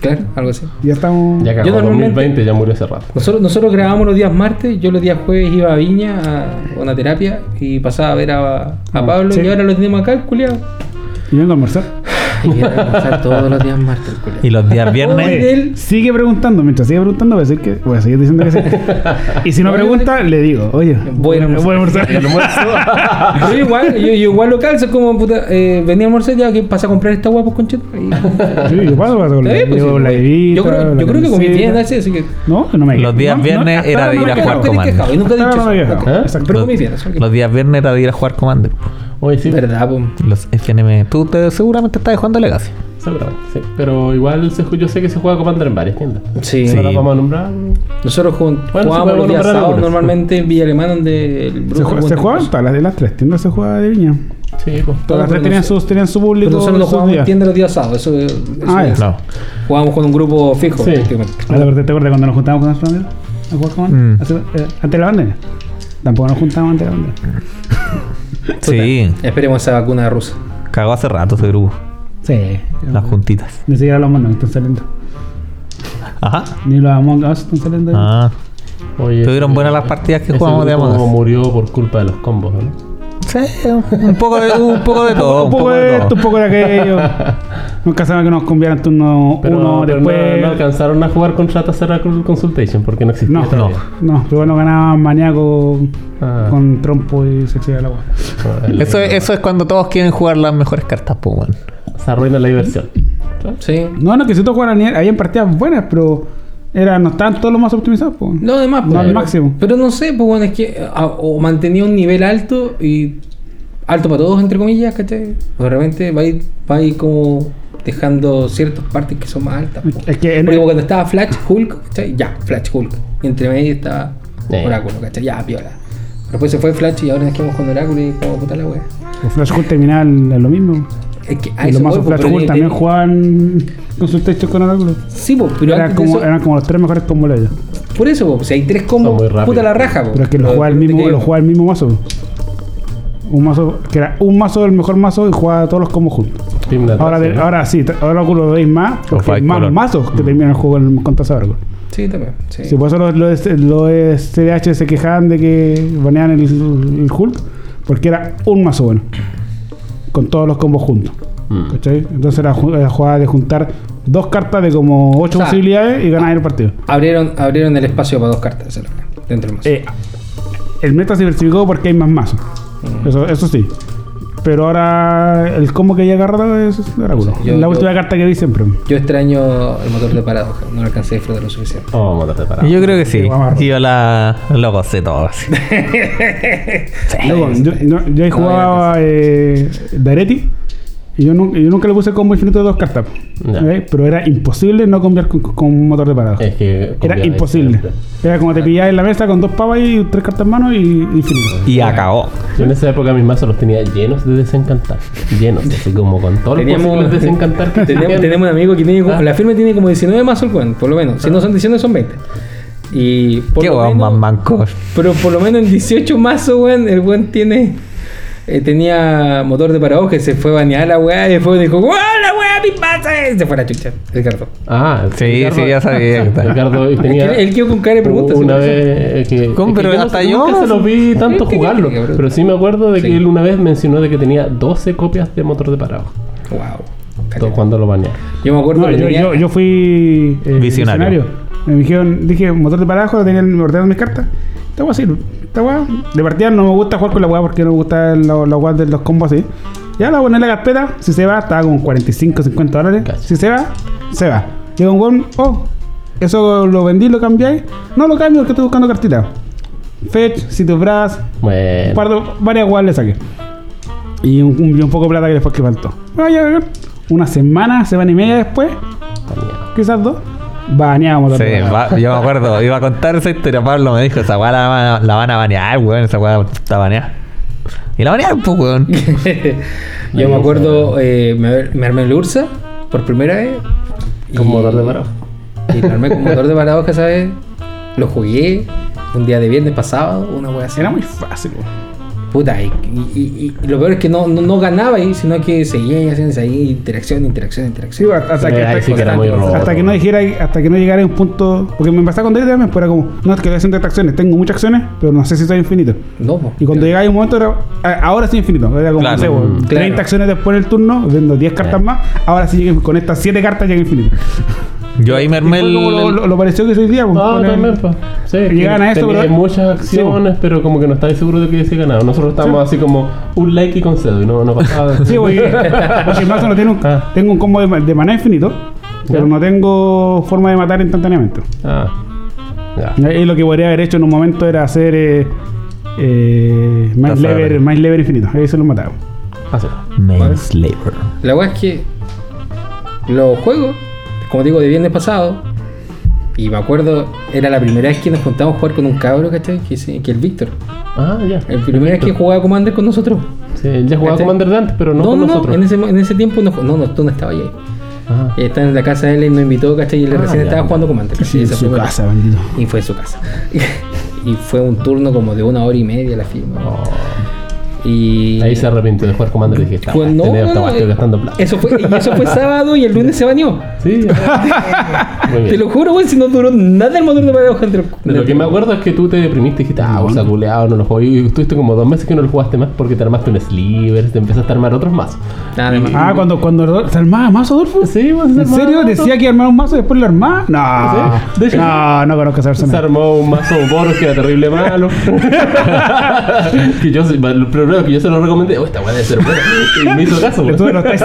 Claro, algo así. ya estamos. Ya acabó normalmente- 2020, ya murió hace rato. Nosotros, nosotros grabábamos los días martes, yo los días jueves iba a Viña a una terapia y pasaba a ver a, a Ah, Pablo sí. y ahora lo tenemos acá, culiado. Y vengo a almorzar. Y a todos los días martes, el culiao. Y los días viernes. Oye, él- Sigue preguntando, mientras sigue preguntando, voy a, decir que, voy a seguir diciendo que sí. Y si no pregunta, le digo, oye, Voy a almorzar. voy a almorzar. Yo igual, yo, yo igual local, soy como puta, eh, venía a almorzar ya que pasa a comprar esta guapa con cheto. Y- Sí, yo paso, paso con la, pues, la yo- yo creo, yo creo que comí camiseta. bien, así, así que. No, no me Los días viernes era de ir a jugar y nunca he dicho eso. Pero bien, eso. Los días viernes era de ir a jugar Commander. Oye, sí. Verdad, po. Los FNM. Tú te- seguramente estás jugando Legacy. Seguramente, sí. Pero igual se- yo sé que se juega Commander en varias tiendas. Sí. Sí. Vamos a nombrar. Nosotros jugamos Bueno, jugábamos los días sábados normalmente en Villa Alemana donde el Se, Brujo jue- se jugaban todas las de las tres tiendas, se juega de viña. Sí, pues. Todas las tres tenían, sus, tenían su público. Pero nosotros no jugábamos en días. tienda los días sábados. Eso, eso Ah, es. No. Jugábamos con un grupo fijo. Sí. Ah, ¿Te acuerdas te acuerdas cuando nos juntábamos con amigos a jugar con Mm. Eh, Antes de la pandemia. Tampoco nos juntamos antes de la bandera. Sí, Esperemos esa vacuna rusa. cagó hace rato ese grupo. Sí. Las juntitas. Ni siquiera los monos están saliendo. Ajá. Ni los Among Us están saliendo. Ah, Oye, Estuvieron ese- buenas las partidas que jugamos de Among Us. murió por culpa de los combos, ¿no? Sí, un poco de, un poco de todo. un poco de esto, un poco de aquello. Nunca sabemos que nos convieran turno Pero, uno pero después. no, no alcanzaron a jugar contra Oracle Consultation porque no existía No, todavía. no, pero bueno, ganaban maníaco Ah. con trompo y sexy del agua. Ah, el- Eso, es- eso es cuando todos quieren jugar las mejores cartas, pues. Se arruina la diversión. Sí. No, no, que si todos jugaran, ni- habían partidas buenas, pero era, no estaban todos los más optimizados. Pues. Lo demás, No pues, al pero- máximo. Pero no sé, pues bueno, es que ah, o mantenía un nivel alto y alto para todos, entre comillas, ¿cachai? O de repente va a ir, va a ir como dejando ciertas partes que son más altas. pues. Es que en- Porque cuando estaba Flash Hulk, ¿cachai? Ya, Flash Hulk. Y entre medio estaba Eh. Oráculo, ¿cachai? Ya, piola. Pero después se fue Flash y ahora nos quedamos con Oráculo y como puta la wea. el Flash Hull terminaba lo mismo. Es que a Y los eso mazos voy, pues, Flash también jugaban Consultation con Oráculo. Sí, pues, pero antes de como, eso- eran como los tres mejores combos de ellos. por eso, pues, si hay tres combos, puta la raja, pues. Pero es que lo jugaba el mismo, lo jugaba el mismo mazo. Un mazo que era un mazo del mejor mazo y jugaba todos los combos juntos. Ahora, de- sí. ahora sí, ahora Oráculo lo veis más, porque hay más Color. mazos que terminan el juego contra Oráculo. Sí, también. Sí. Sí, por eso los, los, los CDH se quejaban de que baneaban el, el Hulk, porque era un mazo bueno, con todos los combos juntos. Mm. ¿cachai? Entonces era, era jugada de juntar dos cartas de como ocho O sea, posibilidades y ganar el partido. Abrieron, abrieron el espacio para dos cartas la dentro del mazo. Eh, el meta se diversificó porque hay más mazos. Mm. Eso, eso sí. Pero ahora el combo que hay agarrado es. Sí, yo- la yo- última carta que vi siempre. Yo extraño el motor de paradoja, no lo alcancé a disfrutar lo suficiente. Oh, vamos a tratar. Yo creo que sí. Yo la, lo gocé todo así. Luego, yo, yo, yo ahí No, jugaba eh, Daretti y yo, nu- yo nunca le puse combo infinito de dos cartas. ¿ok? Pero era imposible no cambiar con, con un motor de. Es que Era imposible. siempre. Era como te pillabas en la mesa con dos pavas y tres cartas en mano y infinito. Y acabó. Yo en esa época mis mazos los tenía llenos de desencantar. Llenos, así como con todos los desencantar que tenemos, tenemos un amigo que tiene como, Ah. la firma tiene como 19 mazos el weón, por lo menos. Si no son 19 son 20. Y por Qué lo weón más menos, manco. pero por lo menos en 18 mazos, weón, el weón tiene eh, tenía motor de paradoja, se fue a banear la weá y después dijo, ¡Wow, la weá, mi pasa! Y se fue a la chucha, Ricardo. Ah, Sí, sí, ya sabía. Ricardo tenía. Él- él quedó con cara de pregunta, Una vez que. ¿Cómo? que Pero no hasta sé, yo- Nunca se los vi tanto ¿Qué- qué- jugarlo. Pero sí me acuerdo de que él una vez mencionó de que tenía 12 copias de motor de paradoja. Wow. Todo cuando lo banearon. Yo me acuerdo No, que yo, tenía- yo, yo fui eh, Visionario. Me dijeron, dije, motor de paradoja, tenía me ordenaron mis cartas. Esta weá sirve. Esta weá. De partida no me gusta jugar con la weá porque no me gusta la, la weá de los combos así. Ya la poné en la carpeta, si se va, estaba con 45, 50 dólares. Casi. Si se va, se va. Llega un weón, oh, eso lo vendí, lo cambiáis. No lo cambio porque estoy buscando cartitas. Fetch, Brass, un Bueno. varias weas le saqué. Y un, un- un poco de plata que después que faltó. Vaya, una semana, semana y media después, quizás dos, baneamos. Sí, va- yo me acuerdo, iba a contar esa historia. Pablo me dijo: Esa weá la, van a- la van a banear, weón. Esa weá está baneada. Y la banearon, pues, weón. Yo me acuerdo, eh, me, me armé el Ursa por primera vez. Con motor de paradoja. Y lo armé con motor de paradoja, ¿sabes? Lo jugué un día de viernes pasado, una wea así. Era muy fácil, weón. Puta, y, y- y- y lo peor es que no, no, no ganaba ahí, sino que seguía haciendo ahí interacción, interacción, interacción. hasta, hasta que, hasta, sí que era muy roto. hasta que no dijera, hasta que no llegara a un punto. Porque me pasaba con Derek también, pues era como, no, es que voy haciendo estas acciones, tengo muchas acciones, pero no sé si soy infinito. No, po. Y cuando llegaba un momento era, ahora sí infinito. Era como, Claro. no sé, weón, Mm, 30 claro. acciones después del turno, vendo 10 cartas Sí. más, ahora sí llegué, con estas 7 cartas llegué infinito. Yo ahí me armé el. lo, lo, lo pareció que soy día, pues, Ah, también, pues. Sí, a eso, pero- muchas acciones, pero como que no estáis seguro de que hubiese ganado. Nosotros estábamos así como un like y concedo y no, no pasaba. Sí, porque, porque mazo no Ah. tengo un combo de, de maná infinito, pero no tengo forma de matar instantáneamente. Ah, ya. Y lo que podría haber hecho en un momento era hacer eh, eh, Taza Lever. Mind Lever infinito. Ahí se lo mataba. Así. Manslaver. La weá es que los juegos, como digo, de viernes pasado, y me acuerdo, era la primera vez que nos juntamos a jugar con un cabro, ¿cachai? Que, que el Víctor. Ah, ya. La primera vez que jugaba Commander con nosotros. Sí, él ya jugaba ¿Cachai? Commander de antes, pero no, no, con no, nosotros. en ese, en ese tiempo no, no, no, tú no estabas ahí. Ah. Y estaba en la casa de él y nos invitó, ¿cachai? Y él Ah, recién ya. estaba jugando Commander. Sí, en su casa, bendito. Y fue en su casa. y fue un turno como de una hora y media la firma. Y Ahí se arrepintió de jugar Commander y dije, está, Pues no, eh, gastando plata. Eso fue, y eso fue sábado y el lunes se bañó. Sí, Te lo juro, güey, si no duró nada el motor de entre De lo que me acuerdo es que tú te deprimiste y dijiste, ah, vos culeado, no lo juego. Y estuviste como dos meses que no lo jugaste más porque te armaste un sliver, te empezaste a armar otros mazos. Más. Ah, cuando, cuando se armaba mazo, Adolfo. Sí, pues, se ¿En armaba serio? mazo. ¿Decía que iba a armar un mazo y después lo armaba? No. Sí. De hecho, no, no conozco esa Se persona. armó un mazo Boros que era terrible malo. que yo, se- lo primero que yo se lo recomendé, oh, esta weá debe ser buena. Y me hizo caso. Pero tú lo estás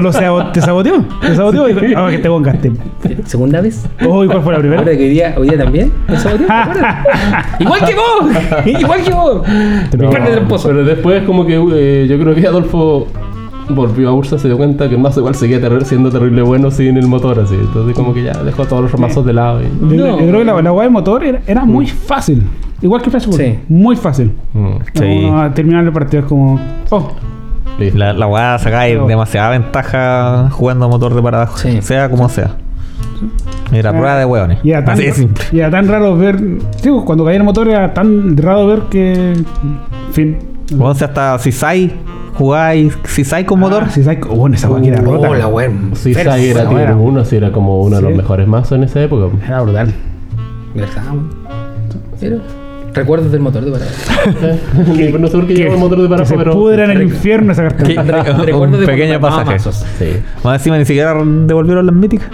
lo sabo- ¿Te saboteó? ¿Te saboteó? Y- Ah, que te pongaste. ¿Segunda vez? Uy, ¿cuál fue la primera? Ahora que hoy día, hoy día también. ¿Me saboteó? Igual que vos. Igual que vos. No, tramposo. pero después como que eh, yo creo que Adolfo volvió a Ursa, se dio cuenta que mazo igual seguía terri- siendo terrible bueno sin el motor así. Entonces como que ya dejó todos los mazos de lado. Y... Yo, No. yo creo que la, la guay de motor era, era muy fácil. Igual que Flash Gordon. Sí. Muy fácil. Mm, Sí. A terminar el partido es como. Oh. La, la weá sacáis Pero- demasiada ventaja jugando motor de para abajo. Sí. Sea como sea. Mira, prueba de hueones. y era tan, Así de simple. y era tan raro ver. Sí, cuando caía el motor era tan raro ver que. En fin. Bueno, si hasta si sai jugáis, si sai con motor. Ah, si sabes. Bueno, esa guay que era rota. Oh, la wea. Sí, Fera, Sai era era- 1, sí, era como uno de los Sí. mejores mazos en esa época. Era brutal. ¿Verdad? Pero, recuerdos del motor de paradoja. no sé por qué llevaba el motor de que se pero. pudra en el infierno esa carta. ¿Qué? Recuerdos de pequeño pasaje. Sí. Más encima ni siquiera devolvieron las míticas.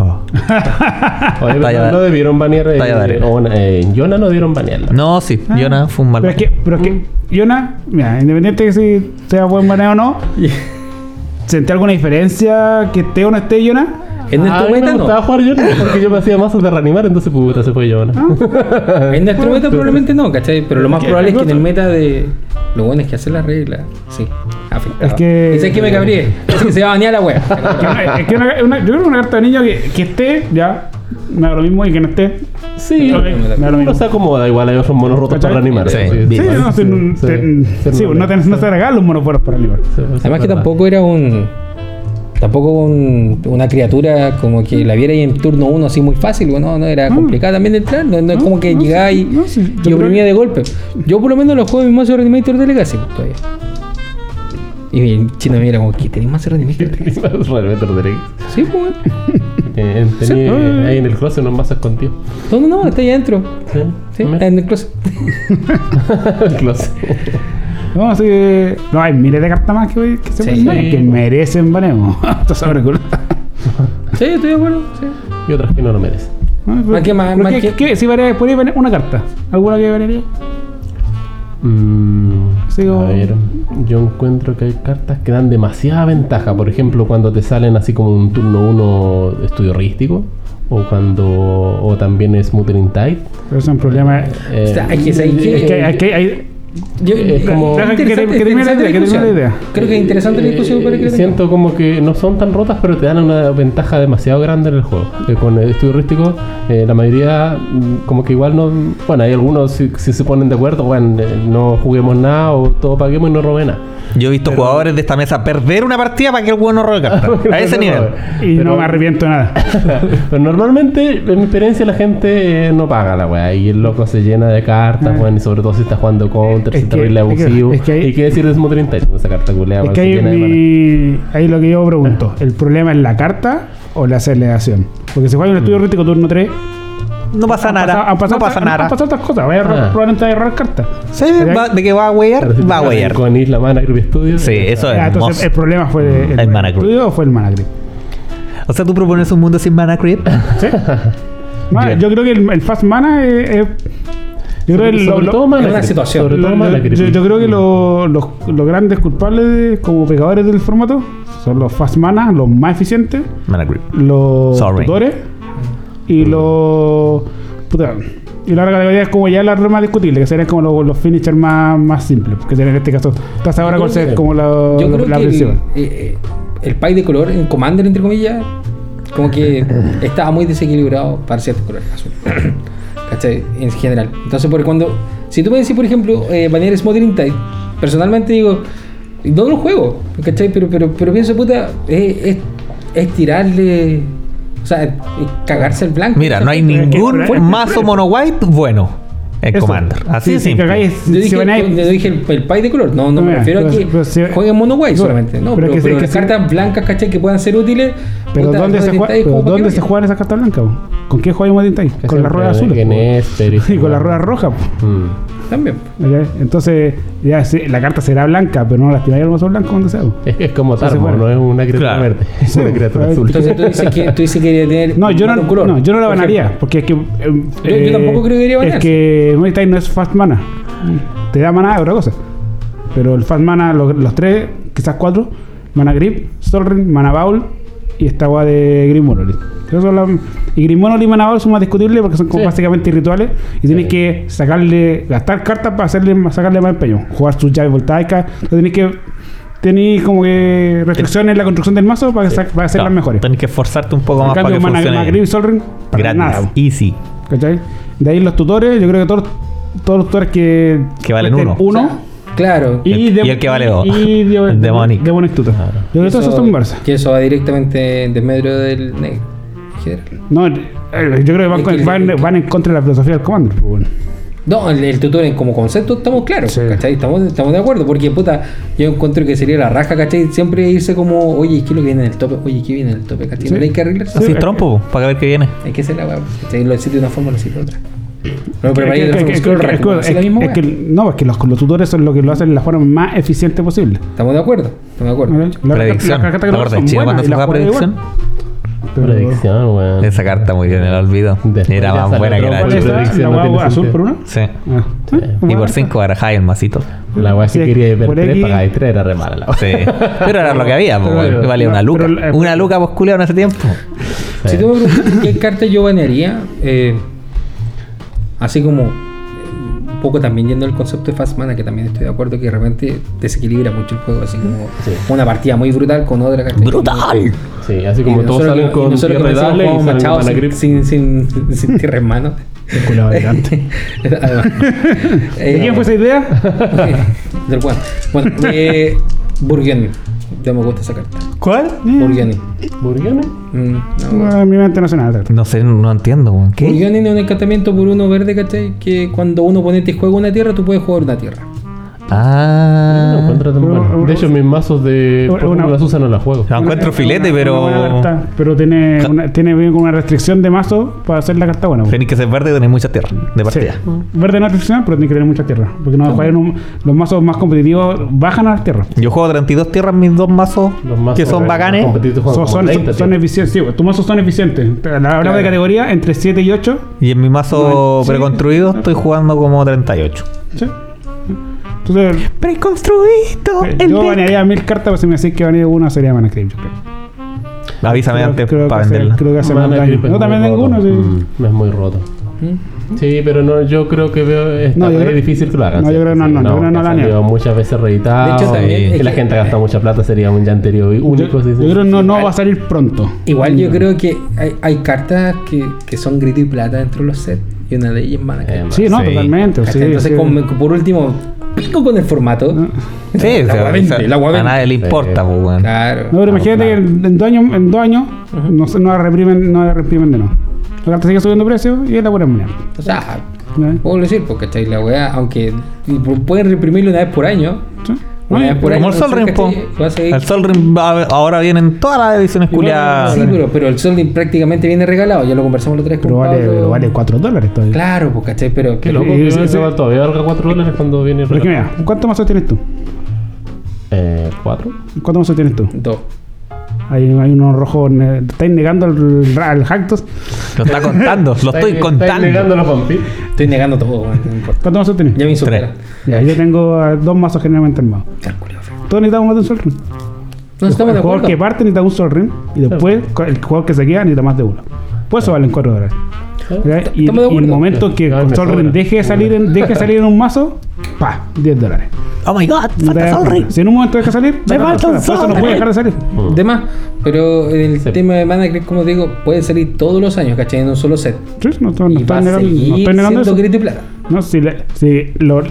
Oh. Oye, pero no debieron banear. eh, o, eh, en Yona no debieron banearla. No, sí, Ah. Yona fue un mal. Pero es que, pero es que, Yona, mira, independiente de si sea buen maneo o no, ¿sentí alguna diferencia que esté o no esté Yona? En Ah, a nuestro mí me meta no. gustaba jugar Yona porque yo me hacía mazos de reanimar, entonces puta se fue Yona. En nuestro meta probablemente no, ¿cachai? Pero lo más probable es que es en el meta de. Lo bueno es que hacer la regla. Sí, afectaba. Es que- sé que me cabré. Es que se va a banear la wea. Es que una- una- yo creo que una carta de niño que, que esté, ya, me da lo mismo y que no esté. Sí, Ok, me da lo mismo. se acomoda, igual hay otros monos rotos ¿Cachai? para reanimar. Sí, sí, bien. Sí, no, sí, te- no te, no te regalan los monoforos para animar. Sí, Además es que verdad. tampoco era un. Tampoco un- una criatura como que la viera ahí en turno 1 así muy fácil, no, no, era Mm. complicada también de entrar, no, no es No, como que no, llegaba sí, y, no, sí, y oprimía de golpe. Yo por lo menos lo juego en mi mazo de Reanimator de Legacy pues, todavía. Y el chino me mira como que tenés más Reanimator de Legacy. Sí, pues. Eh, Sí. tenía ahí en el closet unos mazos escondidos. No, no, no, está ahí adentro. Sí, Sí, en el closet. el closet. No, así que. No, hay miles de cartas más que, que se Sí. pueden que merecen baneo. Esto es sobre culo. Sí, estoy de acuerdo. Sí. Y otras que no lo merecen. ¿Por qué más- más qué, que- qué- si varía- podría banear una carta? ¿Alguna que variaría? Mm, A ver, yo encuentro que hay cartas que dan demasiada ventaja. Por ejemplo, cuando te salen así como un turno 1 estudio rístico. O cuando. O también es Muttering Tide. Pero son problemas. Eh, O sea, hay que saber que- Es que hay, que hay, Yo, Es como-. Creo que es interesante la discusión para que Eh, siento como que no son tan rotas, pero te dan una ventaja demasiado grande en el juego. Eh, con el estudio rístico, eh, la mayoría, mm, como que igual no. Bueno, hay algunos si, si se ponen de acuerdo, bueno, eh, no juguemos nada o todo paguemos y no robe nada. Yo he visto jugadores de esta mesa perder una partida para que el juego no robe cartas. A ese nivel. y Pero- no me arrepiento nada. Pero normalmente, en mi experiencia, la gente eh, no paga la weá. Y el loco se llena de cartas, Ah. weón. Y sobre todo si está jugando counter, Es terrible es que- abusivo. es que hay- ¿Y qué decir de Smothering Tide? Esa carta culeada, es que ahí, mi- ahí lo que yo pregunto: ¿el problema es la carta o la aceleración? Porque si juegas un estudio rístico turno 3, No pasa han nada. han pasado No pasa han nada. pasado otras cosas. Vaya Ah. probablemente a errar cartas. Sí, va- de que va a si va a huear. Con Isla Mana Creep Studio. Sí, eso es Ah, entonces. ¿el problema fue el, El mana creep. estudio o fue el mana creep? O sea, tú propones un mundo sin mana creep. ¿Sí? Yo creo que el, el fast mana es. es- yo creo que Sobre, lo- sobre lo- todo Mana es una situación. Sobre todo Creep. yo, yo creo que lo- los, los grandes culpables de- como pecadores del formato son los fast mana, los más eficientes, Mana los Sorry. tutores y los. Puta, y la categoría es como ya la más discutible, que serían como los, los finishers más, más simples, que serían en este caso. Estás ahora con como la, Yo creo la que el, eh, eh, el pie de color en Commander, entre comillas, como que estaba muy desequilibrado para ciertos colores azul. ¿Cachai? En general. Entonces, por cuando. Si tú me decís, por ejemplo, eh, banear Smothering Tide, personalmente digo, no lo juego, ¿cachai? Pero, pero, pero pienso, puta, es, es, es tirarle. O sea, es cagarse el blanco. Mira, no hay es ningún mazo mono white bueno. En Eso. Commander. Así Sí, sí, hagáis- Yo si dije, baneáis- yo dije el, el pie de color. No, no me refiero a que pero jueguen mono white no, solamente. No, pero pero, que que las cartas blancas, ¿cachai? Que puedan ser útiles. Pero puta, ¿dónde, se, juega, pero ¿dónde se vayan. juegan esas cartas blancas? po? ¿Con qué juego moditáis? Que Con azules. que po. Néstor y- con las ruedas rojas. po. Mm. También. ¿Ok? Entonces, ya sí, la carta será blanca, pero no lastimáis al mazo blanco cuando sea. Es, es como Tarmo, no es una criatura Claro. verde, es una criatura ver, azul. Entonces tú dices que, tú dices que quería tener No, yo no, color. no, yo no la por banaría, ejemplo. porque es que. eh, yo tampoco creo que debería Es que Moonlight no es fast mana. Te da mana es otra cosa. Pero el fast mana, los, los tres, quizás cuatro: Mana Grip, Sol Ring, Mana Bowl y esta agua de Green Monolith. Y Green Monolith y Mana Bowl son más discutibles porque son como Sí. básicamente rituales y tienes Sí. que sacarle, gastar cartas para hacerle, sacarle más empeño. Jugar sus llaves voltaicas. Entonces tienes que. Tenéis como que restricciones en la construcción del mazo para, sa- para hacerlas Claro, mejores. Tenés que esforzarte un poco En más para que Mana, funcione. Mana Grip y Sol Ring, para Gratis, nada. easy. ¿Cachai? De ahí los tutores, yo creo que todos, todos los tutores que, Que valen uno. Claro. y, Y de- el que vale dos. Y de- Demonic. Demonic Tutor. Claro. Yo creo que esos son Barça. Que eso va directamente en medio del general. No, eh, yo creo que van, con- van, van en contra de la filosofía del Commander. pues, bueno. No, el, el tutor en- como concepto estamos claros, Sí. ¿cachai? Estamos, estamos de acuerdo, porque puta, yo encuentro que sería la raja, ¿cachai? Siempre irse como, oye, ¿qué es lo que viene en el tope? Oye, ¿qué viene en el tope? ¿cachai? Sí. Pero hay que arreglarse. Así Sí. trompo, para ver qué viene. Hay que hacer la weá, ¿cachai? Lo decís de una forma, lo decís de otra. Una forma, es que- es que- la. No, es que los, los tutores son lo que lo hacen de la forma más eficiente posible. Estamos de acuerdo, estamos de acuerdo. La- Predicción. las cartas ¿Te que no acuerdas son de Chile buenas cuando y se predicción? Pero- Predicción, weón. Esa carta muy bien en el olvido. Después Era más buena que la predicción, ¿La no azul por uno? Sí. Ah. Sí. Y por 5 barajáis el masito. La weá que quería ver por 3, X- pagáis 3, era re mala la. Sí. Pero era lo que había, Pero- weón, valía una luca. pero el- Una luca pues culiao en ese tiempo. Si tú me preguntas qué carta yo banearía, eh, así como eh, un poco también yendo al concepto de Fast Mana, que también estoy de acuerdo que de repente desequilibra mucho el juego, así como Sí. una partida muy brutal con otra carta. ¡Brutal! Sí, así como todos salen con tierra dale y salen sin, grip. sin, sin, sin tierra en mano. ¿De quién fue esa idea? Del Juan. Bueno, eh, Burgioni. Ya me gusta esa carta. ¿Cuál? Burgioni. ¿Burguiones? Mm, no. No, en mi mente no sé nada. No sé, no entiendo, weón. ¿Qué? Burgioni es un encantamiento por uno verde, ¿cachai? Que cuando un oponente juega una tierra, tú puedes jugar una tierra. No Ah. encuentro tan Pero- bueno. De hecho, mis mazos de Una- Pokémon las usan no las juego. La encuentro filete, Una- una buena pero. carta, pero tiene, una, tiene bien como una restricción de mazo para hacer la carta buena. po. Tenéis que ser verde y tenéis mucha tierra de Sí. partida. Verde no es restricción, pero tiene que tener mucha tierra. Porque no un- los mazos más competitivos bajan a las tierras. Yo juego 32 tierras en mis dos mazos, Los mazos que son bacanes. competitivos juegan Son, como son, 30, son tío. eficientes. Sí, tus mazos son eficientes. Pero la hablamos de categoría entre 7 y 8. Y en mi mazo No, sí. preconstruido estoy jugando como 38. ¿sí? Entonces, Preconstruido. eh, yo banearía mil cartas, pero si me decís que banearía una sería Mana yo creo. Avísame Creo- antes creo para que hace- venderla. Creo que hace más daño. Es No, también tengo roto. uno. Sí. Mm, Es muy roto. ¿Mm? Sí, pero no, yo creo que veo está No, yo difícil que lo hagan. no, yo creo que no, sí, no, yo creo que no la muchas veces reeditado. De hecho, también es la que- gente gasta mucha plata, sería un llanterío Yo, único. sí, sí. yo creo que no, no va a salir pronto. Igual yo creo que hay, hay cartas que, que son grito y plata dentro de los sets. Y una de ellas es. Eh, Sí, no, Sí. totalmente. Sí, Entonces, sí. con- por último, pico con el formato. No. Sí, La o sea, o la a nadie le importa, Sí. pues, weón. Claro. No, pero imagínate claro. que en, en dos años, en dos años no, se- no la reprimen, no la reprimen de nuevo. La carta sigue subiendo precio y es la buena moneda. O sea, ¿no? puedo decir, porque ¿cachai? la weá, aunque pueden reprimirlo una vez por año. ¿Sí? Por Como el Sol. Ring, El Sol Ring ahora vienen todas las ediciones culiadas. Sí, pero, pero el Sol Ring prácticamente viene regalado. Ya lo conversamos la otra vez con Pero vale, pero vale 4 dólares todavía. Claro, pues, ¿cachai? Pero, Qué loco, que ese va todavía valga 4 dólares cuando viene el Pero es que regalo. mira, ¿cuántos mazos tienes tú? Eh, ¿Cuatro? ¿Cuántos mazos tienes tú? Dos. Hay, hay unos rojos. ne- ¿Estáis negando al, al Hactos? Lo está contando, lo estoy Estáis- estáis contando. negando los vampiros. Estoy negando todo, no importa. ¿Cuántos mazos tienes? Ya me hizo Tres. cara. Ya, yo tengo eh, dos mazos generalmente armados. Todos necesitamos más de un sol ring. No estamos el de jugador acuerdo. que parte necesita un sol ring y después el jugador que se queda necesita más de uno. Por eso valen 4 dólares. ¿Ya? Y, y el momento que Ya, el me sol sobra. ring deje de salir en, deje de salir en un mazo, pa, 10 dólares. Oh my god, No falta das Sol cuenta. Ring. Si en un momento deja salir, Me no, falta un no puede dejar de salir. Mm. De más, pero en el Sí. tema de Mana, que como digo, puede salir todos los años, ¿cachai? En un solo set. Sí, no, estoy- no y va estoy a negando, no estoy negando eso. grito y plata. No, si, le- si lo,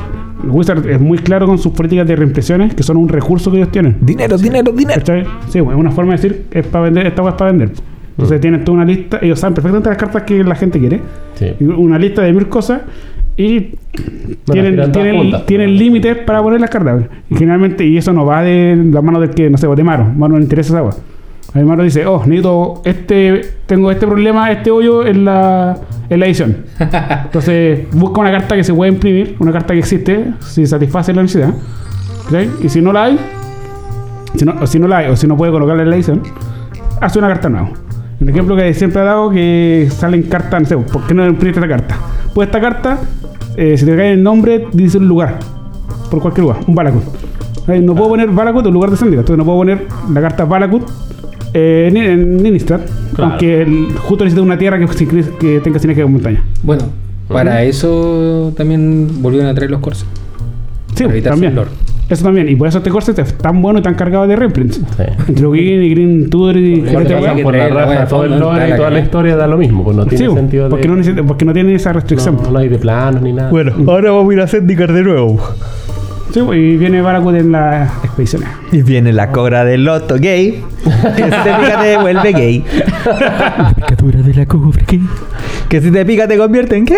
Wizard es muy claro con sus políticas de reimpresiones, que son un recurso que ellos tienen. Dinero, dinero, dinero. ¿Cachai? Sí, bueno, es una forma de decir que es para vender, esta es para vender. Entonces tienen toda una lista, ellos saben perfectamente las cartas que la gente quiere. Sí. Una lista de mil cosas Y tienen, tienen, juntas. tienen límites para poner las cartas. Y generalmente, y eso no va de la mano del que, no sé, de Maro. Maro no le interesa esa agua. El Maro dice, oh, necesito este, tengo este problema, este hoyo en la, en la edición. Entonces, busca una carta que se puede imprimir, una carta que existe, si satisface la necesidad. Y si no la hay, si no, o si no la hay, o si no puede colocarla en la edición, hace una carta nueva. Un ejemplo que siempre he dado que salen cartas, no sé, ¿por qué no imprimiste esta carta? Pues esta carta, eh, si te cae el nombre, dice un lugar, por cualquier lugar, un Balakut. Eh, No puedo poner Balakut en lugar de Zendika, entonces no puedo poner la carta Balakut eh, en, en Claro. aunque el, justo necesita una tierra que, que tenga sinergia con montaña. Bueno, para eso también volvieron a traer los corses. Sí, Para evitar también. flor. Eso también, y por eso este corset es tan bueno y tan cargado de reprints. Sí. Entre Green y Green Tudor y de pasan por la la de todo el lore y la toda la historia da lo mismo, pues no tiene Sí, sentido de... porque, no necesita- porque no tiene esa restricción. no, no hay de planos ni nada. Bueno, ahora vamos a ir a Zendikar de nuevo. Sí, y viene Barakut en las expediciones. Y viene la cobra del loto gay. Que si te pica te devuelve gay. Picadura de la cobra que Que si te pica te convierte en gay.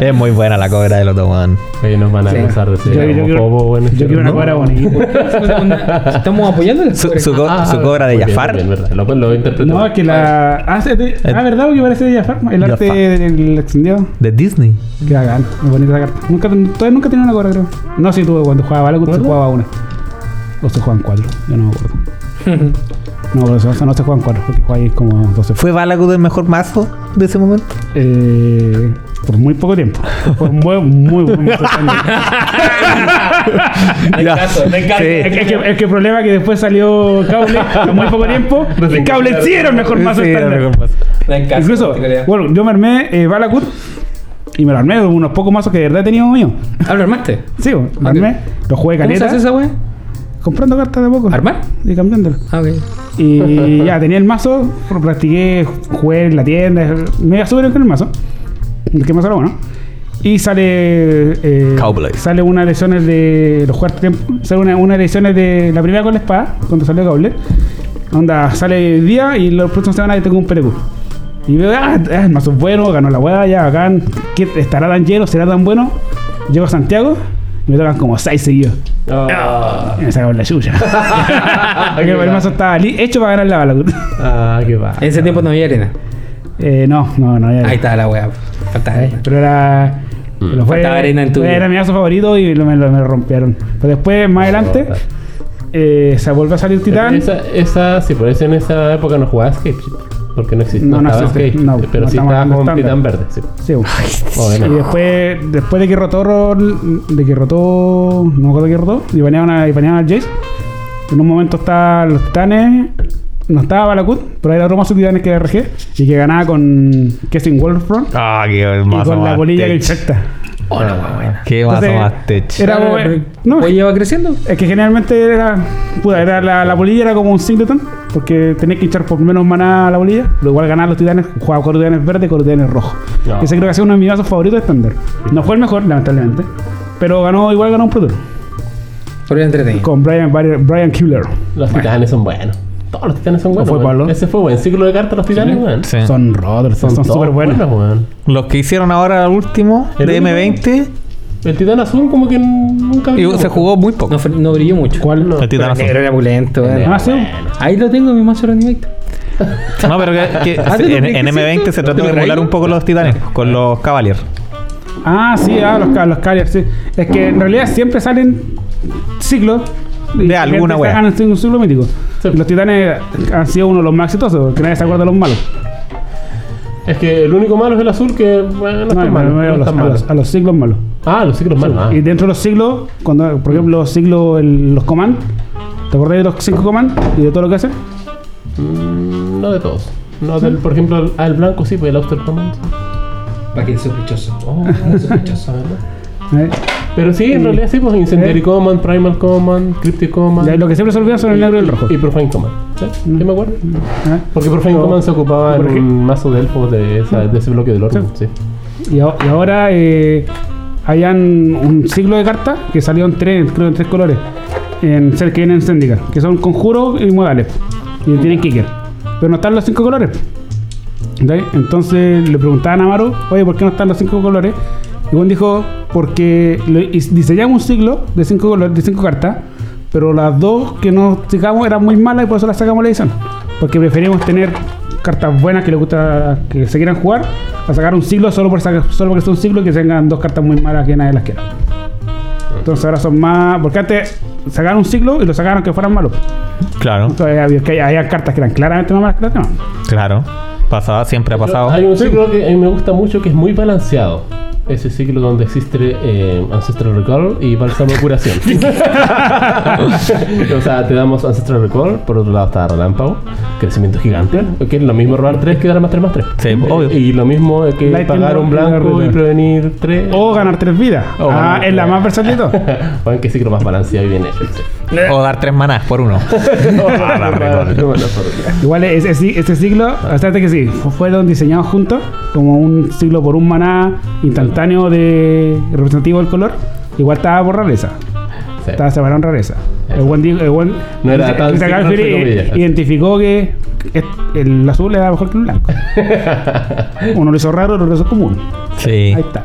Es muy buena la cobra del loto, man. Ellos nos van a Sí. acusar de Yo, ser yo quiero, homófobo en yo quiero una ¿no? cuadra bonita. Estamos apoyando la Su, su co- su cobra de bien, Jafar. bien, verdad. Lo, lo interpretó. No, es que la. Ah, de- ah, ¿verdad? Porque parece de Jafar. El arte del extendido. De Disney. Qué bacán. Muy bonita la carta. Nunca, todavía nunca tenido una cuadra, creo. No, sí, tuve cuando jugaba Barakut se jugaba una. O se juegan cuatro. Yo no me acuerdo. No, por eso, o sea, no se juegan cuatro porque jugáis como 12 ¿Fue Balakut el mejor mazo de ese momento? Eh, por muy poco tiempo. Por muy, muy, muy poco tiempo. Ya. Es, es que, es que el problema es que después salió Cable a muy poco tiempo. y Cable sí era el mejor mazo Sí, era el estándar. mejor mazo. Incluso, bueno, yo me armé eh, Balakut y me lo armé de unos pocos mazos que de verdad he tenido mío. ¿Ah, lo armaste? Sí, me lo armé, lo jugué ¿Cómo se caleta, hace esa wea? Comprando cartas de a poco. ¿Armar? Y cambiándolo. Ah, ok. Y ya tenía el mazo, lo practiqué, jugué en la tienda, me iba súper bien con el mazo. El que mazo era bueno. Y sale. Eh, Cowblade. Sale una ediciones de. Los juegos tiempo. Sale una, una ediciones de. La primera con la espada, cuando salió Cable. Onda, sale el día y los próximos semanas tengo un PTQ. Y veo, ah, ah, el mazo es bueno, ganó la hueá, ya bacán. ¿Qué, ¿Estará tan lleno? ¿Será tan bueno? Llego a Santiago y me tocan como 6 seguidos. Ah, Y me sacaron la chucha. Porque el mazo estaba hecho para ganar la bala. ah, qué va. En ese tiempo no había arena. Eh, no, no, no. ya- Ahí está la wea. Faltaba arena. Pero era. pero fue- Faltaba arena en tu vida. Era mi mazo favorito y lo- me lo, me lo rompieron. Pero después, más adelante, eh, se volvió a salir Titán. Esa, esa, sí, por eso en esa época no jugaba Escape Porque no existía. No, no estaba existe, Escape, no, pero no sí estaba con. Titán Verde. Sí. Sí, bueno. Y después, después de que rotó, de que rotó, no me acuerdo que rotó, y baneaban a, y baneaban al Jace. En un momento estaban los titanes, no estaba Balakut, pero era otro mazo de titanes que era RG, y que ganaba con Kessing Wolfront, Ah, qué y mazo con la bolilla que tech. infecta. Qué mazo Entonces, más tech. Era como- no, Pues lleva creciendo. Es que generalmente era. Puta, era la, la bolilla era como un singleton. Porque tenés que echar por menos maná a la bolilla. Pero igual ganar los titanes. Jugaba con los titanes verdes y con los titanes rojos. No. Ese creo que ha sido uno de mis mazos favoritos de estándar. No fue el mejor, lamentablemente. Pero ganó, igual ganó un Pro Tour. Pero era entretenido. Con Brian, Brian, Kibler. Los titanes son buenos. Todos los titanes son buenos. fue weón. Pablo? Ese fue buen ciclo de cartas los titanes, weón. Sí. Son rotters, son súper buenos. weón. Los que hicieron ahora el último El de único- M20 El titán azul como que nunca y se jugó muy poco. No, brilló mucho. ¿Cuál? No. El titán azul. negro era pulento. weón. Ah, sí. Ahí lo tengo en mi mazo Reanimator. No, pero que, que Ah, ¿te lo en, crees en que M20 sí? se ¿Te trató lo de emular traigo? un poco los titanes con los Cavaliers. Ah, sí, ah, los, ca- los Carriers, sí. Es que en realidad siempre salen ciclos. De alguna wea. sacan un ciclo mítico. Sí. Los titanes han sido uno de los más exitosos, porque nadie se acuerda de los malos. Es que el único malo es el azul que, bueno, no, malo. a no los, está a malo. los- a los siglos malos. Ah, los ciclos malos. ah. Y dentro de los siglos, cuando, por ejemplo, los siglos, el- los command, ¿te acordás de los cinco command y de todo lo que hacen? Mm, no de todos. No del, por ejemplo, el, el blanco sí, pues el Outer Command. Para que sospechoso. Oh, sospechoso, ¿verdad? ¿Eh? Pero sí, en realidad sí, pues Incendiary ¿Eh? Command, Primal Command, Cryptic Command. Ya, Lo que siempre se olvida son el negro y el rojo. Y Profane Command. ¿Sí? ¿Sí me acuerdo? ¿Eh? Porque Profane Command se ocupaba en un mazo de elfos de, esa- de ese bloque del orden. Sí. Y, ahora eh, hayan un siglo de cartas que salió en tres, creo en tres colores. En ser que vienen en que son conjuros y modales. Y tienen kicker. Pero no están los cinco colores. Entonces le preguntaban a Maru, oye, ¿por qué no están los cinco colores? Y Juan dijo, porque diseñamos un ciclo de cinco, colores, de cinco cartas, pero las dos que nos sacamos eran muy malas y por eso las sacamos la edición. Porque preferíamos tener cartas buenas que les gusta que se quieran jugar, a sacar un ciclo solo por sacar, solo porque es un ciclo y que tengan dos cartas muy malas que nadie las quiera. Entonces ahora son más. Porque antes sacaron un ciclo y lo sacaron que fueran malos. Claro, Entonces había, que había cartas que eran claramente más malas que las demás. claro. Pasaba, siempre ha pasado. Hay un ciclo que a mí me gusta mucho que es muy balanceado. Ese ciclo donde existe eh, Ancestral Recall y Bálsamo Curación. o sea, te damos Ancestral Recall, por otro lado está Relámpago, Crecimiento Gigante, que es lo mismo robar 3 que dar más 3 más 3. Sí, obvio. Y lo mismo que Lightning pagar un blanco y prevenir 3. O ganar tres vidas. O ah, ganar es la más versátil de todo. Bueno, qué ciclo más balanceado y bien hecho. O dar tres manás por uno. Igual ese, ese, ese ciclo, hasta que sí, fu- fueron diseñados juntos, como un ciclo por un maná instantáneo de representativo del color. Igual estaba por rareza. Sí. Estaba separado en rareza. El buen, dijo- el buen No era tan el identificó que el azul era mejor que el blanco. Uno lo hizo raro, otro lo hizo común. Sí. Ahí está.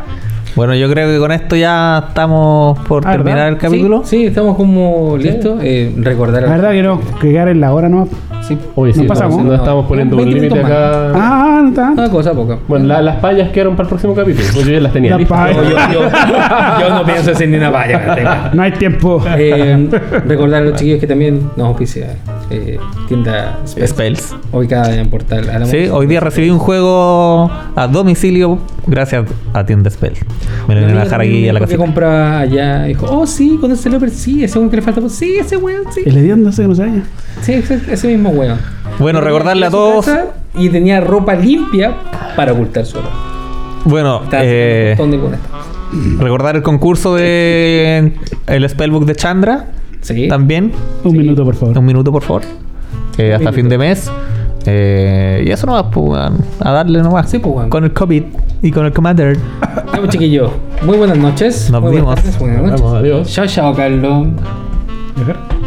Bueno, yo creo que con esto ya estamos por Ah, terminar ¿verdad? el capítulo. Sí, sí, estamos como listos. Eh, recordar. La verdad que no, que quedar en la hora no. Sí. Oye, sí, Nos estamos, pasamos. no estamos poniendo un 20 límite acá. Ah, no está. Una cosa poca. Bueno, la- las payas quedaron para el próximo capítulo. Pues yo ya las tenía listas. No, yo, yo- yo no pienso hacer ni una valla. tenga. No hay tiempo. Eh, recordar a los chiquillos que también nos auspicia eh, tienda Spells, Spells. ubicada en Portal Álamo. Sí, hoy día recibí un juego a domicilio gracias a Tienda Spell. Me lo vienen a dejar aquí a la casita. compraba allá. Dijo, oh, sí, con ese Leopard, sí, ese weón que le falta. pues, Sí, ese weón, sí. El hediondo ese que no se halla. Sí, ese, ese mismo weón. Bueno, recordarle a todos. casa Y tenía ropa limpia para ocultar su olor. Bueno, Estaba eh, recordar el concurso de el Spellbook de Chandra. Sí. También. Un minuto, por favor. Un minuto, por favor. Eh, hasta minuto. fin de mes. Eh, y eso nomás, pues, a darle nomás. Sí, pues. Con el COVID y con el Commander. Ya, pues, chiquillos. Muy buenas noches. Nos Muy buenas buenas Nos vemos, adiós. Chao, chao, Carlos. Dejar.